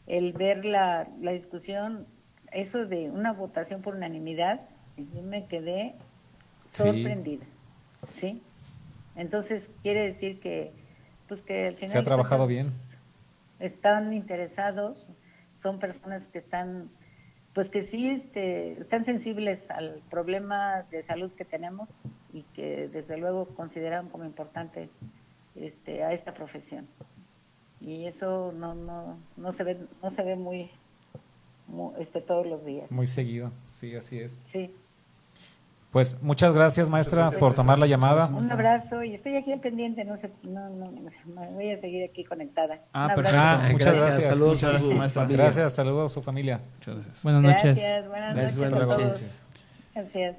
el ver la, la discusión, eso de una votación por unanimidad, yo me quedé sorprendida, ¿sí? Entonces quiere decir que pues que al final Se ha trabajado bien. están interesados, son personas que están, pues que sí este, están sensibles al problema de salud que tenemos y que desde luego consideran como importante este, a esta profesión. Y eso no, no, no se ve, no se ve muy, mu- este, todos los días. Muy seguido. Sí, así es. Sí. Pues muchas gracias, maestra, por tomar la llamada. Un abrazo y estoy aquí al pendiente, no sé, no, no, me voy a seguir aquí conectada. Ah, perfecto. Ah, muchas gracias. Saludos Muchas a gracias, su maestra. familia. Gracias, saludos a su familia. Muchas gracias. Buenas noches. Gracias, buenas Gracias, noches a todos. Gracias.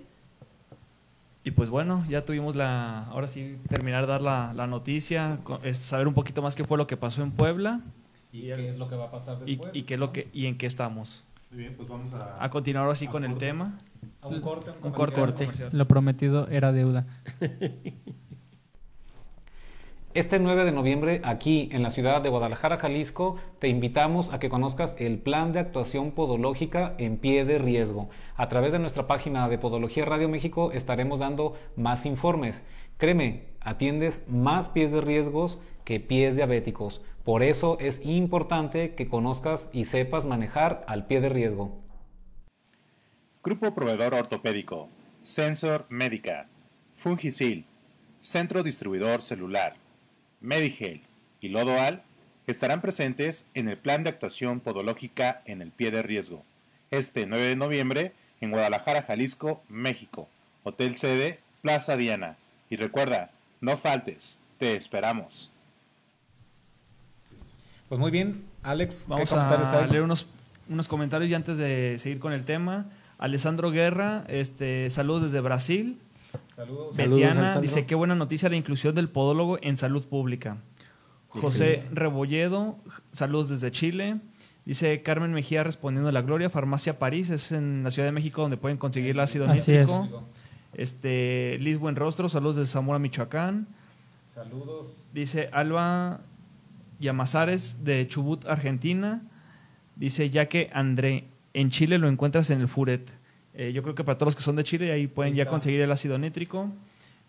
Y pues bueno, ya tuvimos la, ahora sí, terminar de dar la, la noticia, es saber un poquito más qué fue lo que pasó en Puebla ¿Y qué es lo que va a pasar y, y qué es lo que y en qué estamos. Muy bien, pues vamos a... A continuar así con el tema. A un corte, Un corte. Corte. Lo prometido era deuda. <laughs> Este 9 de noviembre, aquí en la ciudad de Guadalajara, Jalisco, te invitamos a que conozcas el plan de actuación podológica en pie de riesgo. A través de nuestra página de Podología Radio México estaremos dando más informes. Créeme, atiendes más pies de riesgos que pies diabéticos. Por eso es importante que conozcas y sepas manejar al pie de riesgo. Grupo Proveedor Ortopédico, Sensor Médica, Fungisil, Centro Distribuidor Celular, Medigel y Lodoal estarán presentes en el plan de actuación podológica en el pie de riesgo, este 9 de noviembre en Guadalajara, Jalisco, México, Hotel Sede, Plaza Diana. Y recuerda, no faltes, te esperamos. Pues muy bien, Alex, Vamos ¿qué comentarios a hay? leer unos, unos comentarios y antes de seguir con el tema. Alessandro Guerra, este, saludos desde Brasil. Saludos. Saludos, Betiana Alessandro. dice, qué buena noticia la inclusión del podólogo en salud pública. José Rebolledo, saludos desde Chile. Dice Carmen Mejía respondiendo a la Gloria, Farmacia París, es en la Ciudad de México donde pueden conseguir el ácido Así nítrico. Este, Liz Buenrostro, saludos desde Zamora, Michoacán. Saludos. Dice Alba Llamazares de Chubut, Argentina. Dice ya que André, en Chile lo encuentras en el Furet. Eh, yo creo que para todos los que son de Chile ahí pueden Ahí ya conseguir el ácido nítrico.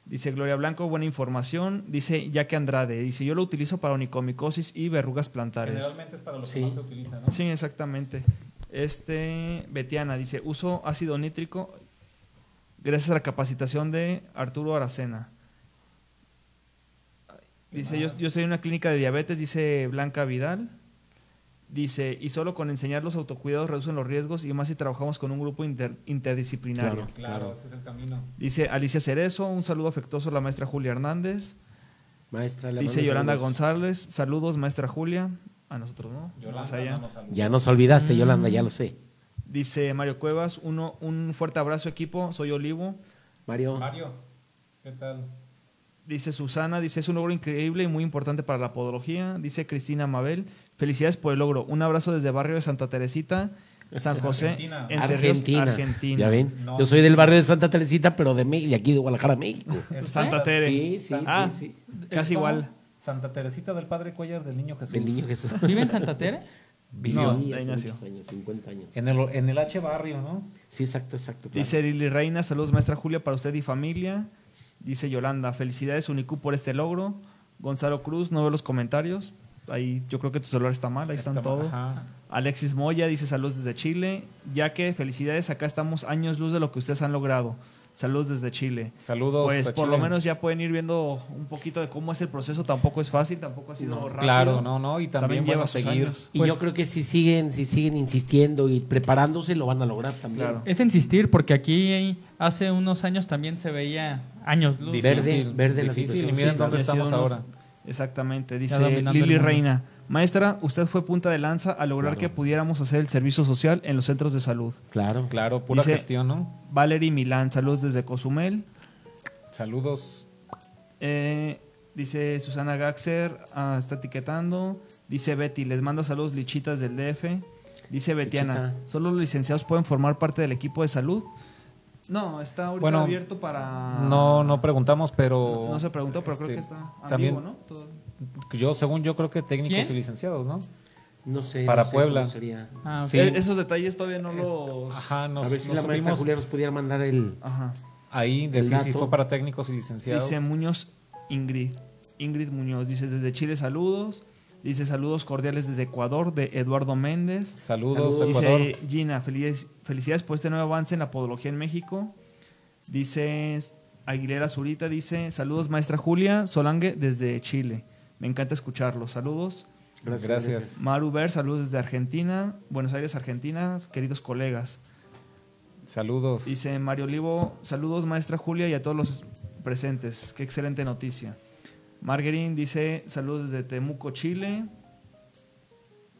Dice Gloria Blanco, buena información. Dice ya que Andrade, dice yo lo utilizo para onicomicosis y verrugas plantares. Generalmente es para lo que más se utiliza, ¿no? Sí, exactamente. Este, Betiana dice, uso ácido nítrico gracias a la capacitación de Arturo Aracena. Dice, yo, yo estoy en una clínica de diabetes, dice Blanca Vidal. Dice, y solo con enseñar los autocuidados reducen los riesgos y más si trabajamos con un grupo inter- interdisciplinario. Claro. Claro, ese es el camino. Dice Alicia Cerezo, un saludo afectuoso a la maestra Julia Hernández. Maestra, le Dice Yolanda saludos. González, saludos maestra Julia. A nosotros no. Yolanda. Ya nos olvidaste, Mm. Yolanda, ya lo sé. Dice Mario Cuevas, uno, un fuerte abrazo equipo, soy Olivo. Mario, Mario, ¿qué tal? Dice Susana, dice es un logro increíble y muy importante para la podología. Dice Cristina Mabel, felicidades por el logro. Un abrazo desde barrio de Santa Teresita, San José, Argentina. Entre Ríos, Argentina. Argentina. ¿Ya ven? No. Yo soy del barrio de Santa Teresita, pero de, Me- de aquí de Guadalajara, México. <laughs> Santa Tere. Sí, sí, Ah, sí, sí. Casi ¿Cómo? igual. Santa Teresita del Padre Cuellar del Niño Jesús. Del niño Jesús. <laughs> ¿Vive en Santa Tere? Vivió. Ahí hace muchos años, 50 años. En el, en el H barrio, ¿no? Sí, exacto, exacto. claro. Dice Lili Reina, saludos maestra Julia para usted y familia. Dice Yolanda, felicidades Unicu por este logro. Gonzalo Cruz, no veo los comentarios. Ahí yo creo que tu celular está mal, ahí están Está- todos. ajá. Alexis Moya dice saludos desde Chile. Ya que felicidades, acá estamos años luz de lo que ustedes han logrado. Saludos desde Chile. Saludos. Pues a por Chile. lo menos ya pueden ir viendo un poquito de cómo es el proceso. Tampoco es fácil, tampoco ha sido rápido. Claro, no, no. Y también, lleva bueno, sus seguir. años. Y Pues- yo creo que si siguen, si siguen insistiendo y preparándose, lo van a lograr también. Claro. Es insistir, porque aquí hace unos años también se veía años luz. Verde, Difícil, verde la difícil. situación. Y miren Sí, dónde estamos unos- ahora. Exactamente, dice Lili mundo. Reina. Maestra, usted fue punta de lanza a lograr Claro. que pudiéramos hacer el servicio social en los centros de salud. Claro. Claro, pura Dice- gestión, ¿no? Valerie Milán, saludos desde Cozumel. Saludos. Eh, dice Susana Gaxer, ah, está etiquetando. Dice Betty, les manda saludos lichitas del DF. Dice Betiana, Lichita. ¿solo los licenciados pueden formar parte del equipo de salud? No, está ahorita Bueno, abierto para... No, no preguntamos, pero. No se preguntó, pero creo que este, está también- ambiguo, ¿no? Todo- Yo, según yo, creo que técnicos ¿Quién? y licenciados, ¿no? No sé. Para no sé Puebla. cómo sería. Ah. Sí. Eh, Esos detalles todavía no los... Ajá, nos, a ver si la maestra supimos Julia nos pudiera mandar el. Ajá. ahí de el si- fue para técnicos y licenciados. Dice Muñoz Ingrid. Ingrid Muñoz dice desde Chile saludos. Dice saludos cordiales desde Ecuador de Eduardo Méndez. Saludos, Saludos. Ecuador. Dice Gina, felicidades, felicidades por este nuevo avance en la podología en México. Dice Aguilera Zurita, dice saludos maestra Julia Solange desde Chile. Me encanta escucharlos. Saludos. Gracias. Maru Ver, saludos desde Argentina, Buenos Aires, Argentina, queridos colegas. Saludos. Dice Mario Olivo, saludos maestra Julia y a todos los presentes. Qué excelente noticia. Marguerite dice, saludos desde Temuco, Chile.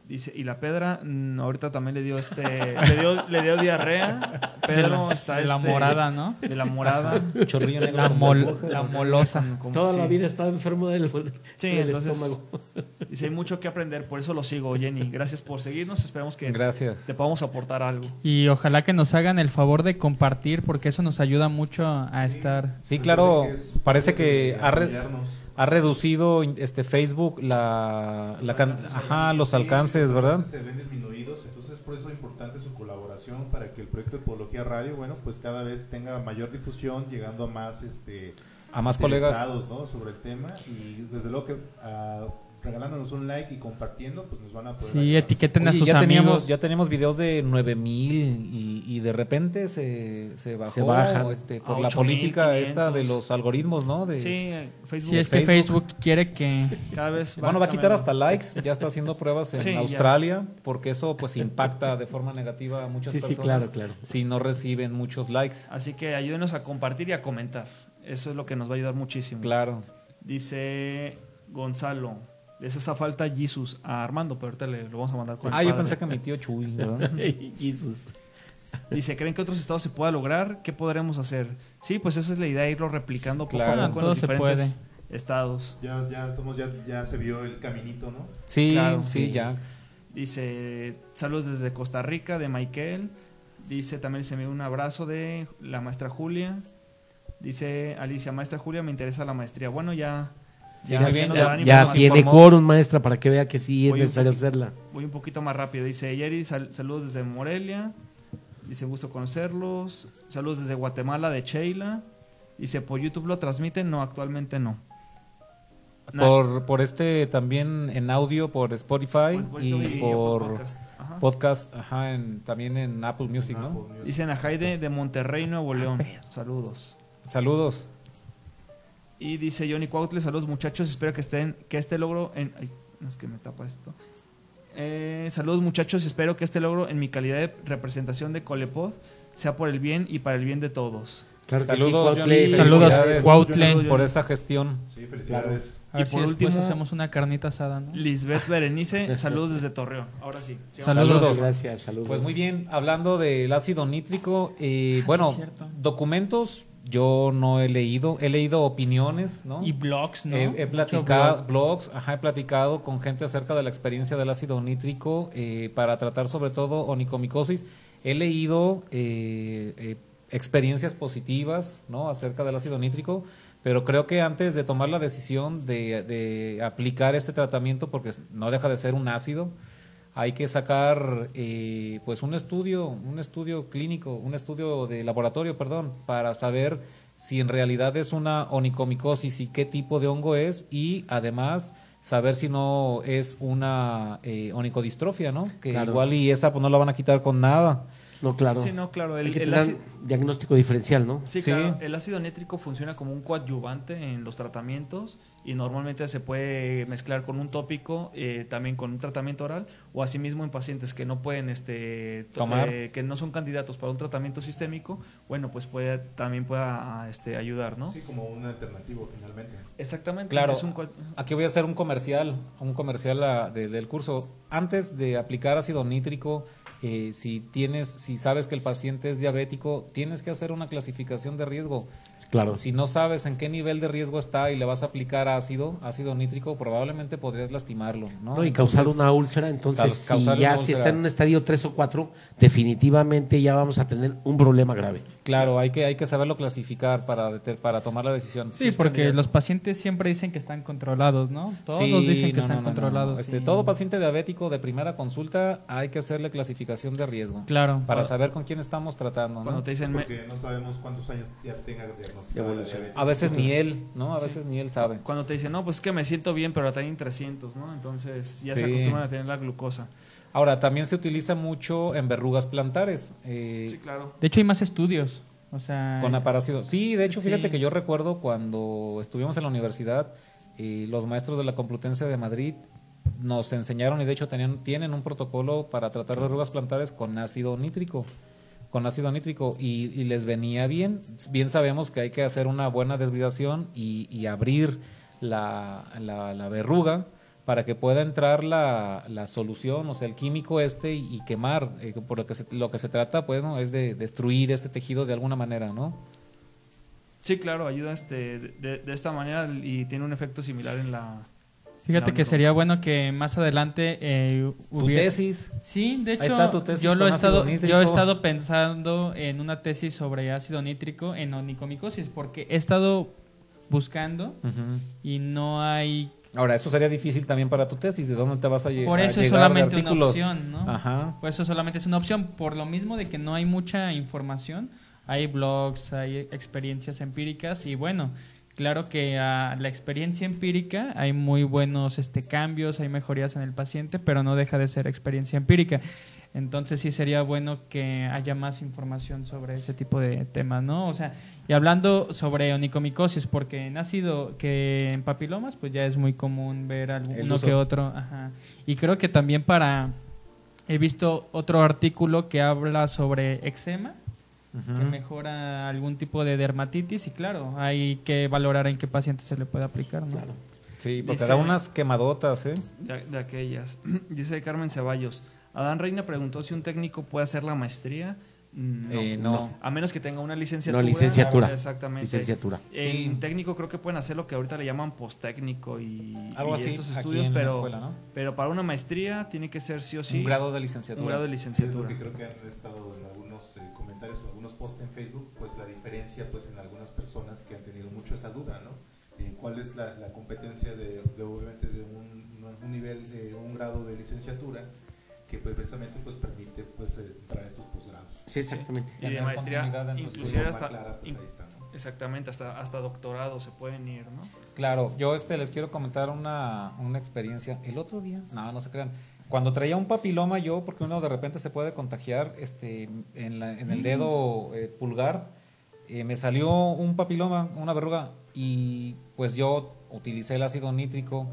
Dice, y la Pedra, mm, ahorita también le dio este, le dio, le dio diarrea. Pedro está de la este, morada, ¿no? De la morada. <laughs> Chorrillo negro La, mol- la molosa. Como- Toda sí. la vida estaba enfermo del, Sí, del entonces, estómago. Dice, hay mucho que aprender, por eso lo sigo, Jenny. Gracias por seguirnos, esperamos que Gracias. te podamos aportar algo. Y ojalá que nos hagan el favor de compartir, porque eso nos ayuda mucho a estar. Sí, claro. Es Parece que de ha, reducido este Facebook la, la can- ajá, los alcances, ¿verdad? Se ven disminuidos, entonces por eso es importante su colaboración para que el proyecto de Podología Radio, bueno, pues cada vez tenga mayor difusión, llegando a más este A más colegas. ¿no? sobre el tema y desde luego que ah, regalándonos un like y compartiendo, pues nos van a poder Sí, ayudar. etiqueten a sus ya amigos. teníamos, ya teníamos videos de 9000 y, y de repente se, se bajó Se bajan. este, por la 8,500. política esta de los algoritmos, ¿no? De, Sí, Facebook. Si es que Facebook. Facebook quiere que. cada vez Bueno, va a quitar hasta likes, ya está haciendo pruebas en Sí, ya. Australia, porque eso pues impacta de forma negativa a muchas Sí, sí, personas claro, claro. si no reciben muchos likes. Así que ayúdenos a compartir y a comentar. Eso es lo que nos va a ayudar muchísimo. Claro. Dice Gonzalo. Les hace falta Jesus a Armando, pero ahorita le, lo vamos a mandar con el Ah, yo padre. pensé que mi tío Chuy, ¿verdad? <laughs> Jesús. Dice, ¿creen que otros estados se pueda lograr? ¿Qué podremos hacer? Sí, pues esa es la idea, irlo replicando poco Claro. a poco en Todo los se diferentes estados. Ya, ya, todos ya, ya se vio el caminito, ¿no? Sí, Claro. sí, Sí. ya. Dice, saludos desde Costa Rica, de Michael. Dice, también se me dio un abrazo de la maestra Julia. Dice Alicia, maestra Julia, me interesa la maestría. Bueno, ya, Ya, ya, muy bien, Ya, ya tiene quórum, maestra, para que vea que sí es Voy necesario poquito. hacerla. Voy un poquito más rápido. Dice Yeri, sal- saludos desde Morelia. Dice, gusto conocerlos. Saludos desde Guatemala, de Sheila. Dice, ¿por YouTube lo transmiten? No, actualmente no. Por, por este también en audio, por Spotify por- y por por podcast. Ajá. podcast, ajá, en- también en Apple Music, ¿no? Ah, Dicen a Jaide de Monterrey, Nuevo León. Saludos. Saludos. Y dice Johnny Cuautle, saludos muchachos, espero que estén, que este logro en... Ay, no es que me tapa esto. Eh, saludos muchachos, espero que este logro en mi calidad de representación de Colepod sea por el bien y para el bien de todos. Claro que sí, Saludos, Cuautle. Saludos. Por esa gestión. Sí, felicidades. A ver Y si por último- hacemos una carnita asada, ¿no? Lisbeth <laughs> Berenice, saludos desde Torreón. Ahora sí. Saludos. Saludos. Gracias, saludos. Pues muy bien, hablando del ácido nítrico, eh, Ah, bueno, documentos yo no he leído, he leído opiniones, ¿no? Y blogs, ¿no? He, platicado, blog. blogs, ajá, he platicado con gente acerca de la experiencia del ácido nítrico eh, para tratar sobre todo onicomicosis. He leído eh, eh, experiencias positivas, ¿no? Acerca del ácido nítrico, pero creo que antes de tomar la decisión de, de aplicar este tratamiento, porque no deja de ser un ácido, hay que sacar eh, pues un estudio, un estudio clínico, un estudio de laboratorio, perdón, para saber si en realidad es una onicomicosis y qué tipo de hongo es y además saber si no es una eh, onicodistrofia, ¿no? Que Claro. igual y esa pues no la van a quitar con nada. No, claro. Sí, no, claro. El, ácido, diagnóstico diferencial, ¿no? sí, Sí. claro, el ácido nítrico funciona como un coadyuvante en los tratamientos y normalmente se puede mezclar con un tópico, eh, también con un tratamiento oral o asimismo en pacientes que no pueden, este, to- Tomar. eh, que no son candidatos para un tratamiento sistémico, bueno, pues puede, también pueda este, ayudar, ¿no? Sí, como un alternativo finalmente. Exactamente. Claro. es un coa- Aquí voy a hacer un comercial, un comercial ah, de- del curso. Antes de aplicar ácido nítrico, eh, si tienes, si sabes que el paciente es diabético, tienes que hacer una clasificación de riesgo. Claro. Si no sabes en qué nivel de riesgo está y le vas a aplicar ácido, ácido nítrico, probablemente podrías lastimarlo, ¿no? ¿no? Y causar Entonces, una úlcera, entonces si ya si está en un estadio 3 o 4, definitivamente ya vamos a tener un problema grave. Claro, hay que, hay que saberlo clasificar para, para tomar la decisión. Sí, porque bien. los pacientes siempre dicen que están controlados, ¿no? Todos Sí, dicen que no, están no, no, no, no. controlados. Este, y- Todo paciente diabético de primera consulta hay que hacerle clasificación de riesgo. Claro. Para saber con quién estamos tratando. ¿no? Cuando te dicen... me- Porque no sabemos cuántos años ya tenga diagnosticado la. A veces ni él, ¿no? A veces ni él sabe. Cuando te dicen, no, pues es que me siento bien, pero también 300, ¿no? Entonces ya se acostumbran a tener la glucosa. Ahora, también se utiliza mucho en verrugas plantares. eh, Sí, claro. De hecho, hay más estudios. O sea, Con aparácido. Sí, de hecho, fíjate Sí. que yo recuerdo cuando estuvimos en la universidad, eh, los maestros de la Complutense de Madrid nos enseñaron y de hecho tenían, tienen un protocolo para tratar verrugas plantares con ácido nítrico. Con ácido nítrico y, y les venía bien. Bien sabemos que hay que hacer una buena desvidación y, y abrir la, la- la verruga para que pueda entrar la, la solución, o sea, el químico este y, y quemar. Eh, por lo que, se, lo que se trata, pues, ¿no? es de destruir este tejido de alguna manera, ¿no? Sí, claro, ayuda este, de, de esta manera y tiene un efecto similar en la... fíjate No, que no. sería bueno que más adelante eh, Tu tesis. Sí, de Ahí hecho, está tu tesis yo lo he estado, yo he estado pensando en una tesis sobre ácido nítrico en onicomicosis porque he estado buscando y no hay Ahora, eso sería difícil también para tu tesis. ¿De dónde te vas a, lle- por a eso es llegar de solamente una artículos? opción, ¿no? Ajá. Por eso solamente es una opción por lo mismo de que no hay mucha información, hay blogs, hay experiencias empíricas y bueno, claro que a la experiencia empírica hay muy buenos este cambios, hay mejorías en el paciente, pero no deja de ser experiencia empírica. Entonces sí sería bueno que haya más información sobre ese tipo de temas, ¿no? O sea, y hablando sobre onicomicosis, porque en ácido, que en papilomas, pues ya es muy común ver alguno que otro. Ajá. Y creo que también para... He visto otro artículo que habla sobre eczema, que mejora algún tipo de dermatitis y claro, hay que valorar en qué paciente se le puede aplicar, ¿no? Sí, porque Dice- da unas quemadotas, ¿eh? De, de aquellas. <clears throat> Dice Carmen Ceballos. Adán Reina preguntó si un técnico puede hacer la maestría. Mm, No. Eh, no. A menos que tenga una licenciatura. No, licenciatura. Exactamente. Licenciatura. En Sí. técnico creo que pueden hacer lo que ahorita le llaman postécnico y, Algo y así, estos estudios, en la pero, escuela, ¿no? pero para una maestría tiene que ser sí o sí Un grado de licenciatura. un grado de Sí, es lo licenciatura. que creo que han estado en algunos eh, comentarios o algunos posts en Facebook, pues la diferencia pues en algunas personas que han tenido mucho esa duda, ¿no? Eh, ¿Cuál es la, la competencia de, de, obviamente de un, un nivel, de un grado de licenciatura que pues precisamente pues permite pues entrar a estos posgrados? Sí, exactamente. Y de maestría, inclusive hasta, clara, pues in- ahí está, ¿no? exactamente, hasta, hasta doctorado se pueden ir, ¿no? Claro, yo este les quiero comentar una, una experiencia. El otro día, no, no se crean. Cuando traía un papiloma yo, porque uno de repente se puede contagiar este, en, la- en el dedo eh, pulgar, eh, me salió un papiloma, una verruga, y pues yo utilicé el ácido nítrico,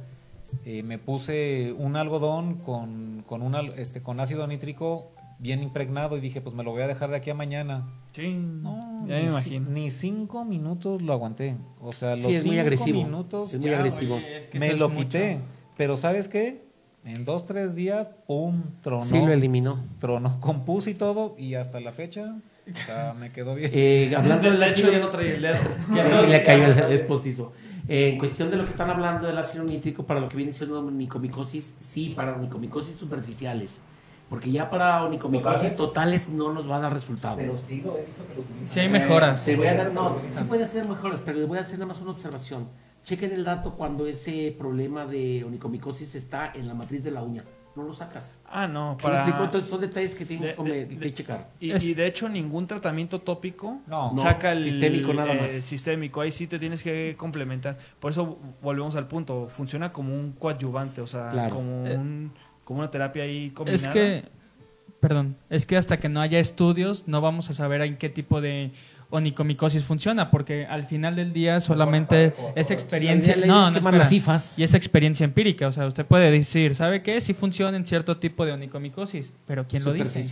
eh, me puse un algodón con, con, un al- este, con ácido nítrico bien impregnado y dije, pues me lo voy a dejar de aquí a mañana. Sí, No, ya me imagino. ni cinco minutos lo aguanté. O sea, los Sí, es muy cinco agresivo. minutos Es muy ya agresivo. Oye, es que me lo mucho. quité. Pero ¿sabes qué? En dos, tres días, pum, tronó. Sí lo eliminó. Tronó, compuse y todo, y hasta la fecha, o sea, me quedó bien. Eh, hablando <laughs> del De hecho, ácido, ya no traía el dedo. <laughs> Sí, le cayó el es postizo. Eh, en cuestión de lo que están hablando del ácido nítrico para lo que viene siendo onicomicosis, sí, para onicomicosis superficiales. Porque ya para onicomicosis totales no nos va a dar resultado. sí lo he visto que lo utilizan. Sí hay mejoras. Te voy a dar, no, sí puede ser mejoras, pero les voy a hacer nada más una observación. Chequen el dato cuando ese problema de onicomicosis está en la matriz de la uña. No lo sacas. Ah, no, ¿Me explico? para... Entonces son detalles que tienen de- que come- de- que de- checar. Y, Es- y de hecho ningún tratamiento tópico No. No, saca el sistémico nada eh, más. sistémico. Ahí sí te tienes que complementar. Por eso volvemos al punto. Funciona como un coadyuvante, o sea, Claro. como, Eh, un- como una terapia ahí combinada. Es que, perdón, es que hasta que no haya estudios no vamos a saber en qué tipo de onicomicosis funciona, porque al final del día solamente es experiencia. No, no, espera. las. Y es experiencia empírica, o sea, usted puede decir, ¿sabe qué? Sí funciona en cierto tipo de onicomicosis, pero ¿quién lo dice?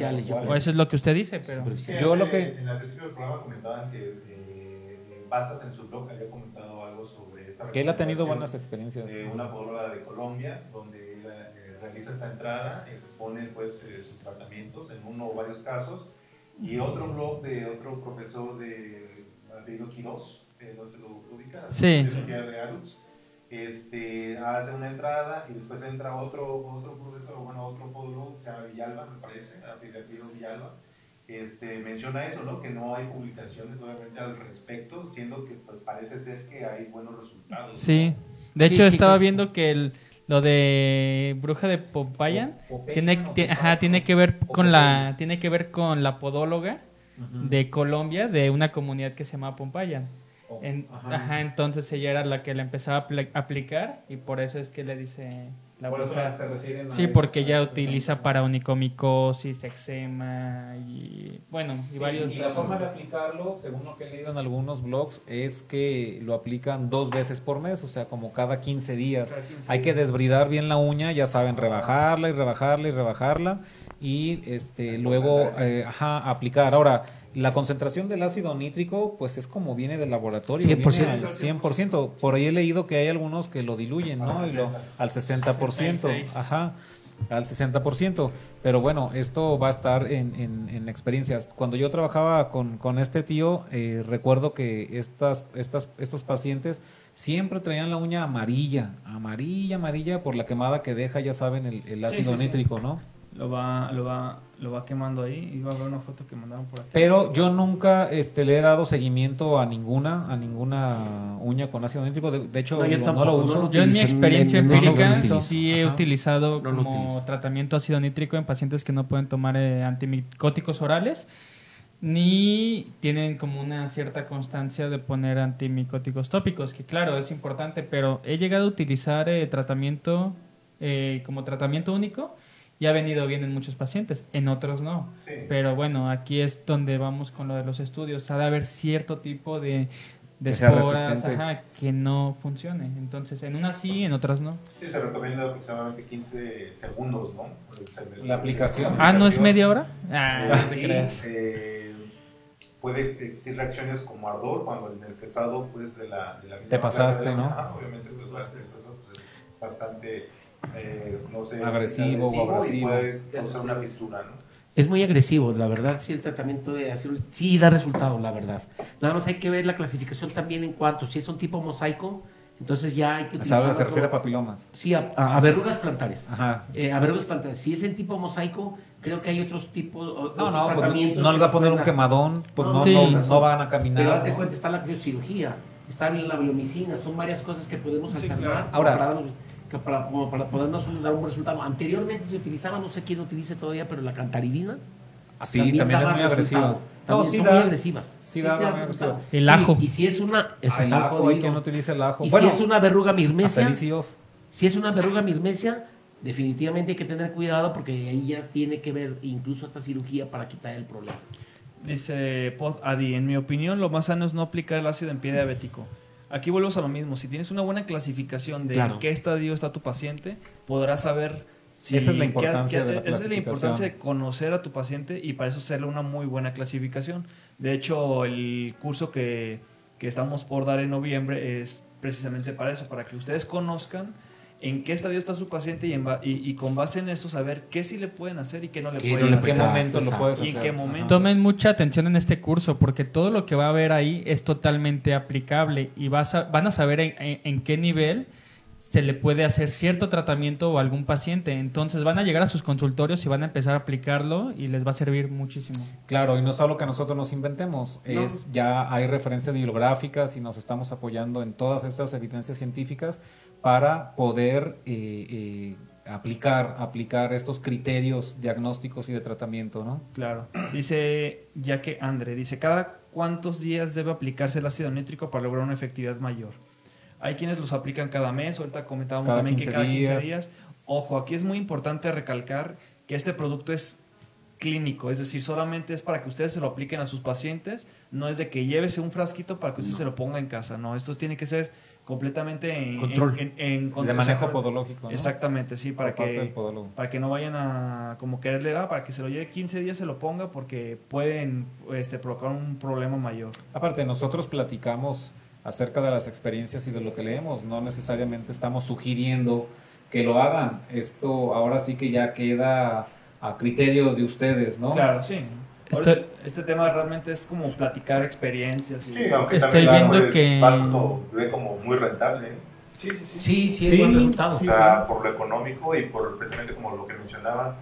O eso es lo que usted dice, pero... Yo lo que- En el principio del programa comentaban que eh, Basas en su blog había comentado algo sobre esta Que él ha tenido buenas experiencias. de una podóloga de Colombia, donde él eh, realiza esta entrada, expone pues, eh, sus tratamientos en uno o varios casos, y otro blog de otro profesor de apellido Quiroz, eh, no se lo ubica, Sí. de Arux, este, hace una entrada y después entra otro, otro profesor, bueno, otro podólogo, que se llama Villalba, me parece, apellido Villalba, este, menciona eso, ¿no? Que no hay publicaciones obviamente al respecto, siendo que pues parece ser que hay buenos resultados. Sí, de Sí, hecho sí, estaba viendo que el, lo de bruja de Pompayan Popeye, tiene, ajá, tiene que ver con la tiene que ver con la podóloga de Colombia de una comunidad que se llama Pompayan. En- ajá. entonces ella era la que le empezaba a apl- aplicar y por eso es que le dice la Por eso bruja. se refieren a Sí, porque ella utiliza para onicomicosis, eczema y bueno, y Sí, varios y la forma de aplicarlo, según lo que he leído en algunos blogs, es que lo aplican dos veces por mes, o sea, como cada 15 días. Cada 15 Hay que desbridar bien la uña, ya saben, rebajarla y rebajarla y rebajarla y este luego eh, ajá, aplicar. Ahora, la concentración del ácido nítrico, pues es como viene del laboratorio, 100%. viene al 100%. Por ahí he leído que hay algunos que lo diluyen, ¿no? Y lo- al 60%. 66. Ajá al 60%. Pero bueno, esto va a estar en, en- en experiencias. Cuando yo trabajaba con, con este tío, eh, recuerdo que estas, estas, estos pacientes siempre traían la uña amarilla, amarilla, amarilla, por la quemada que deja, ya saben, el, el ácido sí, sí. nítrico, ¿no? Lo va, lo va, lo va quemando ahí. Iba a ver una foto que mandaron por aquí. Pero yo nunca este, le he dado seguimiento a ninguna, a ninguna uña con ácido nítrico. De, de hecho, No, yo lo- no tampoco, lo no uso. lo Yo en mi experiencia empírica sí he Ajá. utilizado como utilizo. tratamiento ácido nítrico en pacientes que no pueden tomar eh, antimicóticos orales ni tienen como una cierta constancia de poner antimicóticos tópicos, que claro, es importante, pero he llegado a utilizar eh, tratamiento eh, como tratamiento único y ha venido bien en muchos pacientes, en otros no. Sí. Pero bueno, aquí es donde vamos con lo de los estudios. Ha de haber cierto tipo de, de esporas ajá, que no funcione. Entonces, en unas sí, en otras no. Sí, se recomienda aproximadamente 15 segundos, ¿no? La aplicación. Ah, ¿no es media hora? Ah, Eh, no te creas. eh, puede existir reacciones como ardor cuando en el pesado pues de la, de la misma Te pasaste, de- ¿no? Ajá, obviamente pues, la- pues, es bastante eh, no sé, Agresivo o abrasivo. puede causar una fisura, ¿no? Es muy agresivo, la verdad, sí, el tratamiento de ácido sí da resultado, la verdad. Nada más hay que ver la clasificación también en cuanto, si es un tipo mosaico, entonces ya hay que utilizar... Se refiere a papilomas. Sí, a, a- a verrugas plantares. Ajá. Eh, a verrugas plantares. Si es en tipo mosaico, creo que hay otros tipos, otros no, pues no, tratamientos. no les va a poner un quemadón, pues no, Sí. no, no van a caminar. Pero haz de ¿no? cuenta, está la criocirugía, está la biomicina, son varias cosas que podemos Sí, alternar claro. Ahora- para, darnos- que para, como para podernos dar un resultado. Anteriormente se utilizaba, no sé quién utilice todavía, pero la cantaridina. Así también, es daba muy agresiva. También No, sí son da. muy agresivas. Sí da, da resultado. agresiva. El Sí, ajo. Y si es una... es Ay, el ajo, ajo, hay quien utiliza el ajo. Y Bueno, si es una verruga mirmesia, si es una verruga mirmesia, definitivamente hay que tener cuidado porque ahí ya tiene que ver incluso hasta cirugía para quitar el problema. Dice Pod Adi, en mi opinión, lo más sano es no aplicar el ácido en pie diabético. Aquí volvemos a lo mismo. Si tienes una buena clasificación de Claro. en qué estadio está tu paciente, podrás saber si. Esa es la importancia qué- de la Esa es la importancia de conocer a tu paciente y para eso hacerle una muy buena clasificación. De hecho, el curso que, que estamos por dar en noviembre es precisamente para eso, para que ustedes conozcan en qué estadio está su paciente y, en ba- y, y con base en eso saber qué sí le pueden hacer y qué no le Qué pueden ¿Y en qué Exacto, momento lo exacto. puedes ¿Y en hacer? qué Ajá. momento? Tomen mucha atención en este curso porque todo lo que va a haber ahí es totalmente aplicable y vas a- van a saber en, en- en qué nivel se le puede hacer cierto tratamiento a algún paciente. Entonces van a llegar a sus consultorios y van a empezar a aplicarlo y les va a servir muchísimo. Claro, y no es algo que nosotros nos inventemos, No. es ya hay referencias bibliográficas y nos estamos apoyando en todas estas evidencias científicas para poder eh, eh, aplicar, aplicar estos criterios diagnósticos y de tratamiento, ¿no? Claro. Dice, ya que Andre, dice, ¿cada cuántos días debe aplicarse el ácido nítrico para lograr una efectividad mayor? Hay quienes los aplican cada mes, ahorita comentábamos Cada también que 15 cada 15 días. días. Ojo, aquí es muy importante recalcar que este producto es clínico, es decir, solamente es para que ustedes se lo apliquen a sus pacientes, no es de que llévese un frasquito para que usted se lo ponga en casa, no, esto tiene que ser completamente en Control. en- en- en De manejo podológico, ¿no? Exactamente, sí, para que para que no vayan a como quererle dar, para que se lo lleve 15 días se lo ponga porque pueden este, provocar un problema mayor. Aparte, nosotros platicamos acerca de las experiencias y de lo que leemos, no necesariamente estamos sugiriendo que lo hagan. Esto ahora sí que ya queda a criterio de ustedes, ¿no? Claro, sí. Estoy- Ahorita, Este tema realmente es como platicar experiencias. Y... Sí, aunque Estoy también viendo que- Pasto ve como muy rentable, ¿eh? sí, sí, sí. Sí, sí, es Sí, buen resultado. o sí, sea, por lo económico y por precisamente como lo que mencionaban,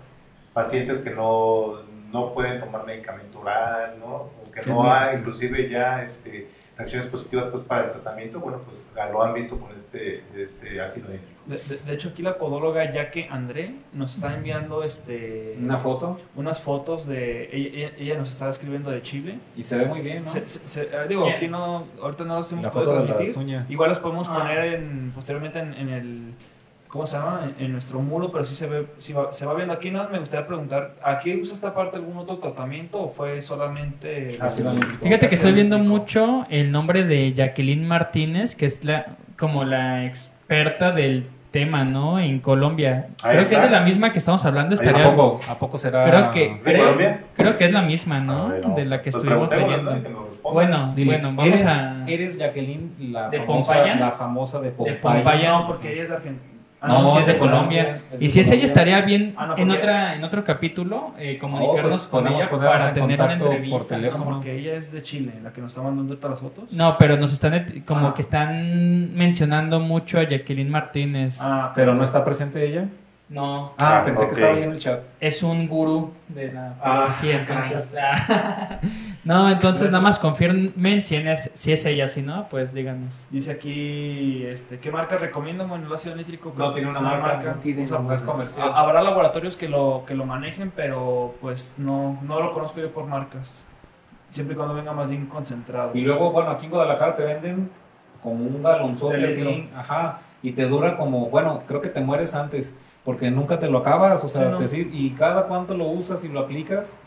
pacientes que no, no pueden tomar medicamento oral, ¿no? O que no hay inclusive ya este, reacciones positivas pues, para el tratamiento, bueno, pues ah, lo han visto con este, este ácido nítrico. De, de- de hecho, aquí la podóloga Yaque André nos está enviando este Una foto unas fotos de. Ella, ella- ella nos está escribiendo de Chile. y se ve muy bien, ¿no? Se- se- se- eh, digo, ¿Quién? aquí no, ahorita no las hemos La podido foto de las transmitir. uñas. Igual las podemos Ah. poner en, posteriormente en, en el. ¿Cómo se llama? En, en nuestro muro, pero sí se ve, sí va, se va viendo. Aquí no me gustaría preguntar: ¿aquí usa esta parte algún otro tratamiento o fue solamente. Ácido nítrico. Fíjate que estoy viendo mucho el nombre de Jacqueline Martínez, que es la como la experta del tema, ¿no? En Colombia. Creo que es de la misma que estamos hablando. Estaría, ¿A poco, ¿A poco será? Creo que- ¿De Creo- Colombia? creo que es la misma, ¿no? A ver, no. De la que Pues estuvimos leyendo. Bueno, Dile, bueno, vamos ¿eres, a. eres Jacqueline, la, ¿De famosa, Pompaya? la famosa de Pompaya. Pompaya. No, porque ella es de Argentina. Ah, No, si es de de Colombia. Colombia, es de Y si es ella, estaría bien Ah, no, en otra en otro capítulo eh, Oh, comunicarnos pues, con ella para en tener una contacto por entrevista. ¿no? teléfono. porque ella es de Chile, la que nos está mandando ahorita las fotos. No, pero nos están como Ah. que están mencionando mucho a Jacqueline Martínez. Ah, Pero no está presente ella. No, Ah, Ah, pensé ok. que estaba ahí en el chat. es un gurú de la Ah, entonces. <laughs> ah. no, entonces nada más confirmen si es, si es ella, si no, pues díganos. Dice aquí, este, ¿qué marcas recomiendan? Bueno, el ácido nítrico. No tiene una marca, no tiene O sea, No es comercial. ha- Habrá laboratorios que lo, que lo manejen, pero pues no, no lo conozco yo por marcas. Siempre y cuando venga más bien concentrado. Y luego, bueno, aquí en Guadalajara te venden como un galonzote así, ajá, y te dura como, bueno, creo que te mueres antes, porque nunca te lo acabas, o sea, Sí, no. y cada cuánto lo usas y lo aplicas,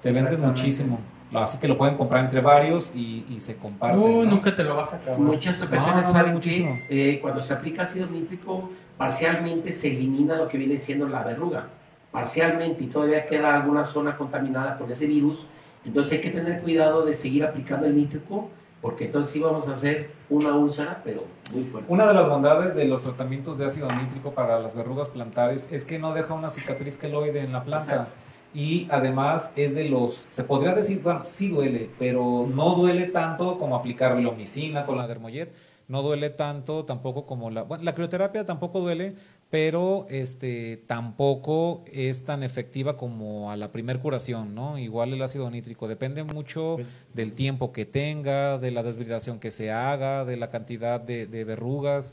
te venden muchísimo. Así que lo pueden comprar entre varios y, y se comparten. Uh, ¿no? nunca te lo vas a acabar. Muchas ocasiones no, saben muchísimo. que eh, cuando se aplica ácido nítrico, parcialmente se elimina lo que viene siendo la verruga. Parcialmente, y todavía queda alguna zona contaminada con ese virus. Entonces hay que tener cuidado de seguir aplicando el nítrico, porque entonces sí vamos a hacer una úlcera, pero muy fuerte. Una de las bondades de los tratamientos de ácido nítrico para las verrugas plantares es que no deja una cicatriz queloide en la planta. Exacto. Y además es de los, se podría decir, bueno, sí duele, pero no duele tanto como aplicar la homicina con la dermoyet. No duele tanto tampoco como la, bueno, la crioterapia tampoco duele, pero este tampoco es tan efectiva como a la primer curación, ¿no? Igual el ácido nítrico depende mucho del tiempo que tenga, de la desbridación que se haga, de la cantidad de, de verrugas.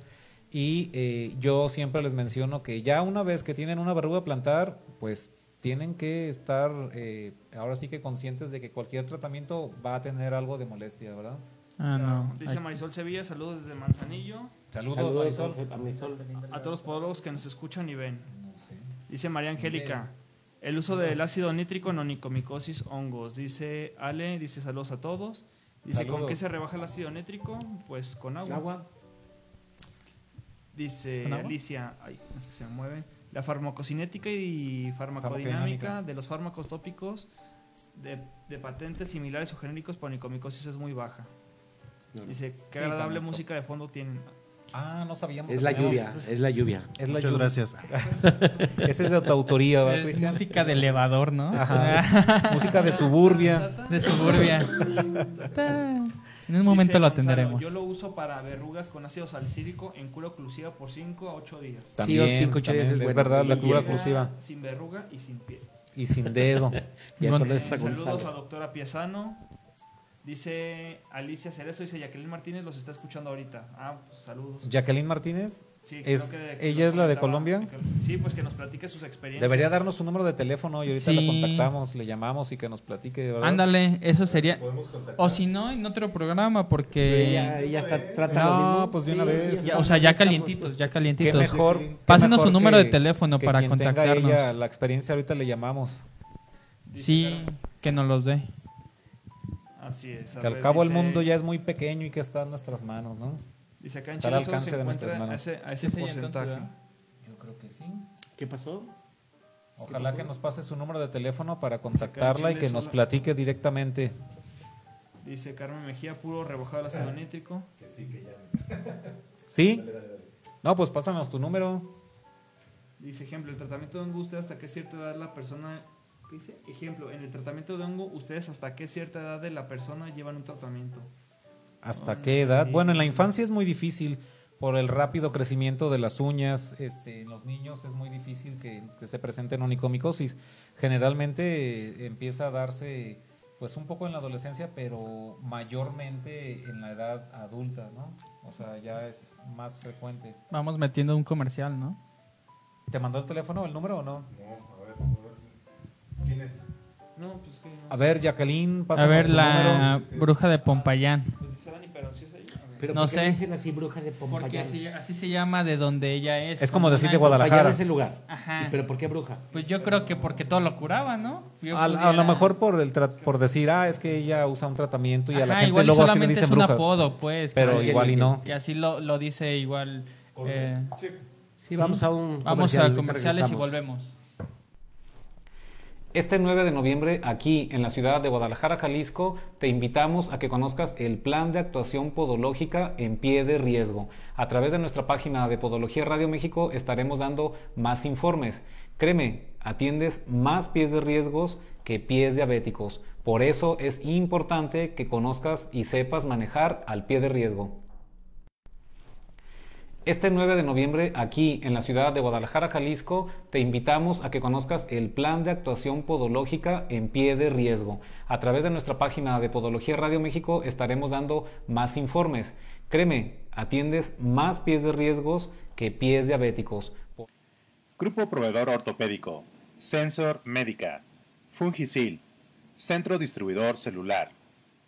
Y eh, yo siempre les menciono que ya una vez que tienen una verruga plantar, pues tienen que estar eh, ahora sí que conscientes de que cualquier tratamiento va a tener algo de molestia, ¿verdad? Ah, no. Dice. Marisol Sevilla, saludos desde Manzanillo. Saludos, Saludos, Marisol. a Marisol. A todos los podólogos que nos escuchan y ven. Dice María Angélica, el uso del ácido nítrico en onicomicosis hongos. Dice Ale, dice saludos a todos. Dice, ¿con qué se rebaja el ácido nítrico? Pues con agua. Agua. Dice ¿Con agua? Alicia, ay, es que se me mueve. La farmacocinética y farmacodinámica de los fármacos tópicos de, de patentes similares o genéricos para onicomicosis es muy baja. Dice, qué Sí, agradable música de fondo tienen. Ah, no sabíamos. Es que la teníamos- lluvia, es la lluvia. Es la Muchas lluvia. gracias. <laughs> Ese es de tu autoría, ¿verdad, Es Cristian? música de elevador, ¿no? Ajá. <laughs> Música de suburbia. de suburbia. <laughs> En un momento Dice lo Gonzalo, atenderemos. Yo lo uso para verrugas con ácido salicílico en cura oclusiva por 5 a 8 días. Sí, o cinco, ocho días también, es es verdad, la Y cura oclusiva. Sin verruga y sin piel. Y sin dedo. <laughs> Esa saludos Gonzalo. a doctora Piezano. Dice Alicia Cerezo, dice Jacqueline Martínez, los está escuchando ahorita. Ah, pues saludos. Jacqueline Martínez, Sí, es- creo que- ¿ella es la de Colombia? Sí, pues que nos platique sus experiencias. debería darnos su número de teléfono y ahorita Sí. la contactamos, le llamamos y que nos platique, ¿verdad? Ándale, eso sería. O si no, en otro programa, porque. ella, ella está trata No, mismo. pues de una vez. ya- o sea, ya calientitos, ya Qué calientitos. mejor. qué Pásenos mejor su número que- de teléfono que para quien tenga contactarnos. ella la experiencia, ahorita le llamamos. Dice Sí, que nos los dé. Así es. Que al cabo el mundo ya es muy pequeño y que está en nuestras manos, ¿no? Dice acá en está al Chile solo alcance se de nuestras a manos. ese, a ese Sí, sí, entonces, porcentaje. Yo creo que sí. ¿Qué pasó? Ojalá que nos pase su número de teléfono para contactarla y que nos platique directamente. Dice Carmen Mejía, puro rebajado el ácido nítrico. Que sí, que ya. <laughs> ¿Sí? Dale, dale, dale. No, pues pásanos tu número. Dice, ejemplo, el tratamiento de hongo, usted hasta qué cierta edad la persona... ¿Qué dice? Ejemplo, en el tratamiento de hongo, ustedes hasta qué cierta edad de la persona llevan un tratamiento. ¿Hasta Ah, qué edad? Bueno, en la infancia es muy difícil por el rápido crecimiento de las uñas. Este, en los niños es muy difícil que, que se presenten onicomicosis. Generalmente eh, empieza a darse pues un poco en la adolescencia, pero mayormente en la edad adulta, ¿no? O sea, ya es más frecuente. Vamos metiendo un comercial, ¿no? ¿Te mandó el teléfono, el número o no? No. ¿Quién es? No, pues que... no A ver, Jacqueline, A pásanos ver, la número. bruja de Pompayán. Pues dice Dani, pero si es ahí. A. Pero No ¿por qué sé. dicen así bruja de Pompayán? Porque así, así se llama de donde ella es. Es como decir de Pompayán Guadalajara. es el lugar. Ajá. ¿Y ¿Pero por qué bruja? Pues yo creo que porque todo lo curaba, ¿no? Yo A, a pudiera- lo mejor por el tra- por decir, ah, es que ella usa un tratamiento y a la Ajá, gente igual luego así le solamente dicen es un brujas. apodo, pues. pero que, igual y no. que así lo, lo dice igual. eh, Sí, vamos a un vamos comercial, a ahorita comerciales y regresamos. volvemos. Este 9 de noviembre, aquí en la ciudad de Guadalajara, Jalisco, te invitamos a que conozcas el plan de actuación podológica en pie de riesgo. A través de nuestra página de Podología Radio México estaremos dando más informes. Créeme, atiendes más pies de riesgos que pies diabéticos. Por eso es importante que conozcas y sepas manejar al pie de riesgo. Este 9 de noviembre, aquí en la ciudad de Guadalajara, Jalisco, te invitamos a que conozcas el plan de actuación podológica en pie de riesgo. A través de nuestra página de Podología Radio México estaremos dando más informes. Créeme, atiendes más pies de riesgos que pies diabéticos. Grupo Proveedor Ortopédico, Sensor Médica, Fungisil, Centro Distribuidor Celular,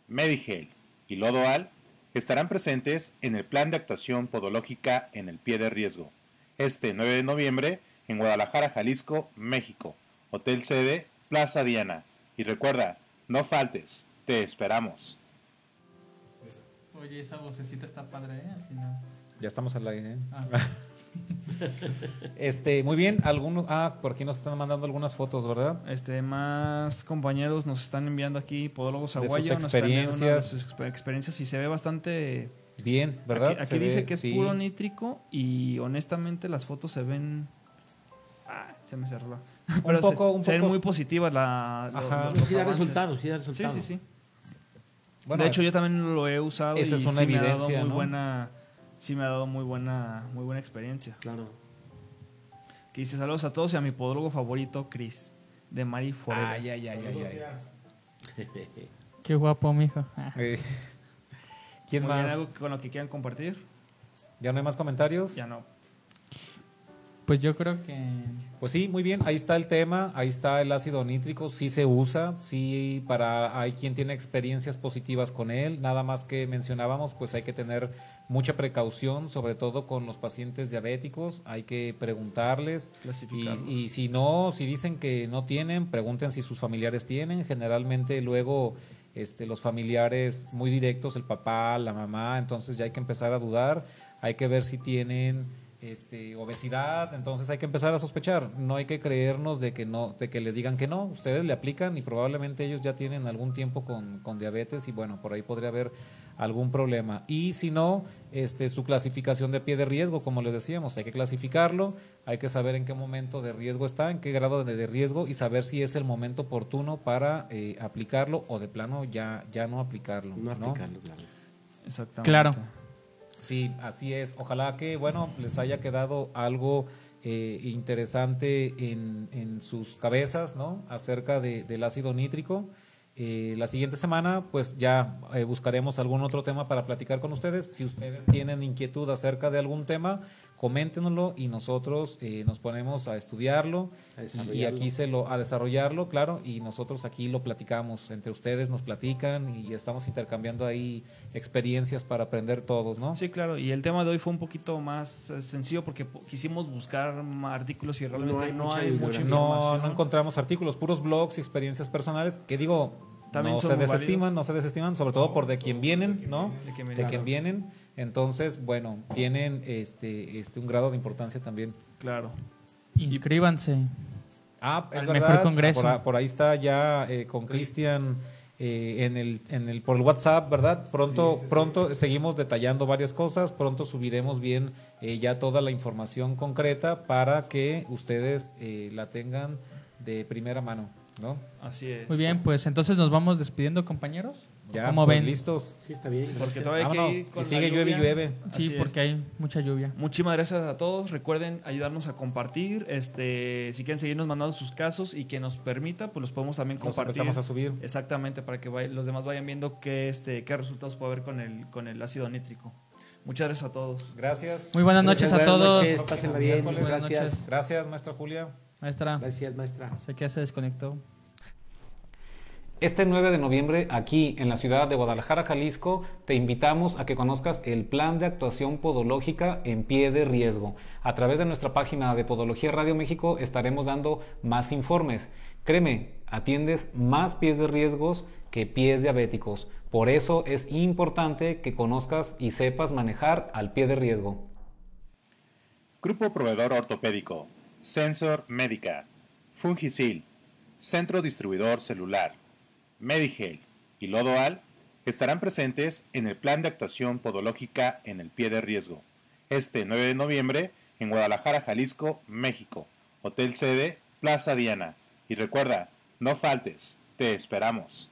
Medigel y Lodoal estarán presentes en el plan de actuación podológica en el pie de riesgo, este 9 de noviembre en Guadalajara, Jalisco, México, Hotel Sede, Plaza Diana. Y recuerda, no faltes, te esperamos. Oye, esa vocecita está padre, ¿eh? Al final. Ya estamos al aire. ¿eh? Ah. <laughs> Este, muy bien, algunos, ah, por aquí nos están mandando algunas fotos, ¿verdad? Este, más compañeros nos están enviando aquí, podólogos De sus aguayo, nos están enviando una de experiencias. sus exper- experiencias y se ve bastante... Bien, ¿verdad? Aquí, aquí Se dice ve, que es sí. puro nítrico y honestamente las fotos se ven... Ah, se me cerró. la- <laughs> Pero se- poco- un se ven muy positivas la, Ajá. los Sí da resultados, sí da Sí, resultados. sí, sí. Bueno, de hecho, es- yo también lo he usado esa y es una sí me ha dado evidencia, muy ¿no? buena... Sí me ha dado muy buena, muy buena experiencia. Claro. Que dice saludos a todos y a mi podólogo favorito, Chris, de Mari Forever. Ay, ay, ay, ay, ay. <laughs> Qué guapo, mijo. <laughs> Eh, ¿Quién más? ¿Algo con lo que quieran compartir? ¿Ya no hay más comentarios? Ya no. Pues yo creo que. Pues sí, muy bien, ahí está el tema, ahí está el ácido nítrico, sí se usa, sí para hay quien tiene experiencias positivas con él, nada más que mencionábamos, pues hay que tener mucha precaución, sobre todo con los pacientes diabéticos, hay que preguntarles y, y si no, si dicen que no tienen, pregunten si sus familiares tienen, generalmente luego este, los familiares muy directos, el papá, la mamá, entonces ya hay que empezar a dudar, hay que ver si tienen este, obesidad, entonces hay que empezar a sospechar. No hay que creernos de que no, de que les digan que no. Ustedes le aplican y probablemente ellos ya tienen algún tiempo con, con diabetes y bueno, por ahí podría haber algún problema. Y si no, este, su clasificación de pie de riesgo, como les decíamos, hay que clasificarlo, hay que saber en qué momento de riesgo está, en qué grado de, de riesgo y saber si es el momento oportuno para eh, aplicarlo o de plano ya, ya no aplicarlo. No ¿no? aplicarlo, claro. Exactamente. Claro. Sí, así es. Ojalá que, bueno, les haya quedado algo eh, interesante en, en sus cabezas, ¿no? Acerca de- del ácido nítrico. Eh, la siguiente semana, pues ya eh, buscaremos algún otro tema para platicar con ustedes. Si ustedes tienen inquietud acerca de algún tema, coméntenoslo y nosotros eh, nos ponemos a estudiarlo A y, aquí se lo a desarrollarlo, claro, y nosotros aquí lo platicamos entre ustedes, nos platican y estamos intercambiando ahí experiencias para aprender todos, ¿no? Sí, claro. Y el tema de hoy fue un poquito más eh, sencillo porque po- quisimos buscar artículos y realmente hay no mucha hay mucha bibliografía. No, información. no encontramos artículos, puros blogs y experiencias personales que digo, También no se desestiman, válidos. no se desestiman, sobre todo por de quien vienen, ¿no? De quien De vienen. Entonces, bueno, tienen este, este un grado de importancia también. Claro. Inscríbanse. Ah, es Al verdad. mejor congreso. Por ahí está ya eh, con Cristian eh, en el, en el, por el WhatsApp, ¿verdad? Pronto, pronto seguimos detallando varias cosas. Pronto subiremos bien eh, ya toda la información concreta para que ustedes eh, la tengan de primera mano, ¿no? Así es. Muy bien, pues entonces nos vamos despidiendo, compañeros. Ya, ¿Cómo pues, ven? listos. Sí, está bien. Porque todavía hay que ir con Y sigue la llueve y llueve. Sí, Así es. porque hay mucha lluvia. Muchísimas gracias a todos. Recuerden ayudarnos a compartir. Este, si quieren seguirnos mandando sus casos y que nos permita, pues los podemos también Los compartir. empezamos a subir. Exactamente, para que los demás vayan viendo qué, este, qué resultados puede haber con el, con el ácido nítrico. Muchas gracias a todos. Gracias. Muy buenas noches a Buenas todos. noches, pásenla bien. Gracias. noches. Gracias, maestra Julia. Maestra, Gracias, maestra. sé que ya se desconectó. Este 9 de noviembre, aquí en la ciudad de Guadalajara, Jalisco, te invitamos a que conozcas el plan de actuación podológica en pie de riesgo. A través de nuestra página de Podología Radio México estaremos dando más informes. Créeme, atiendes más pies de riesgos que pies diabéticos. Por eso es importante que conozcas y sepas manejar al pie de riesgo. Grupo Proveedor Ortopédico, Sensor Médica, Fungisil, Centro Distribuidor Celular, Medigel y Lodoal estarán presentes en el plan de actuación podológica en el pie de riesgo, este 9 de noviembre en Guadalajara, Jalisco, México, Hotel Sede, Plaza Diana. Y recuerda, no faltes, te esperamos.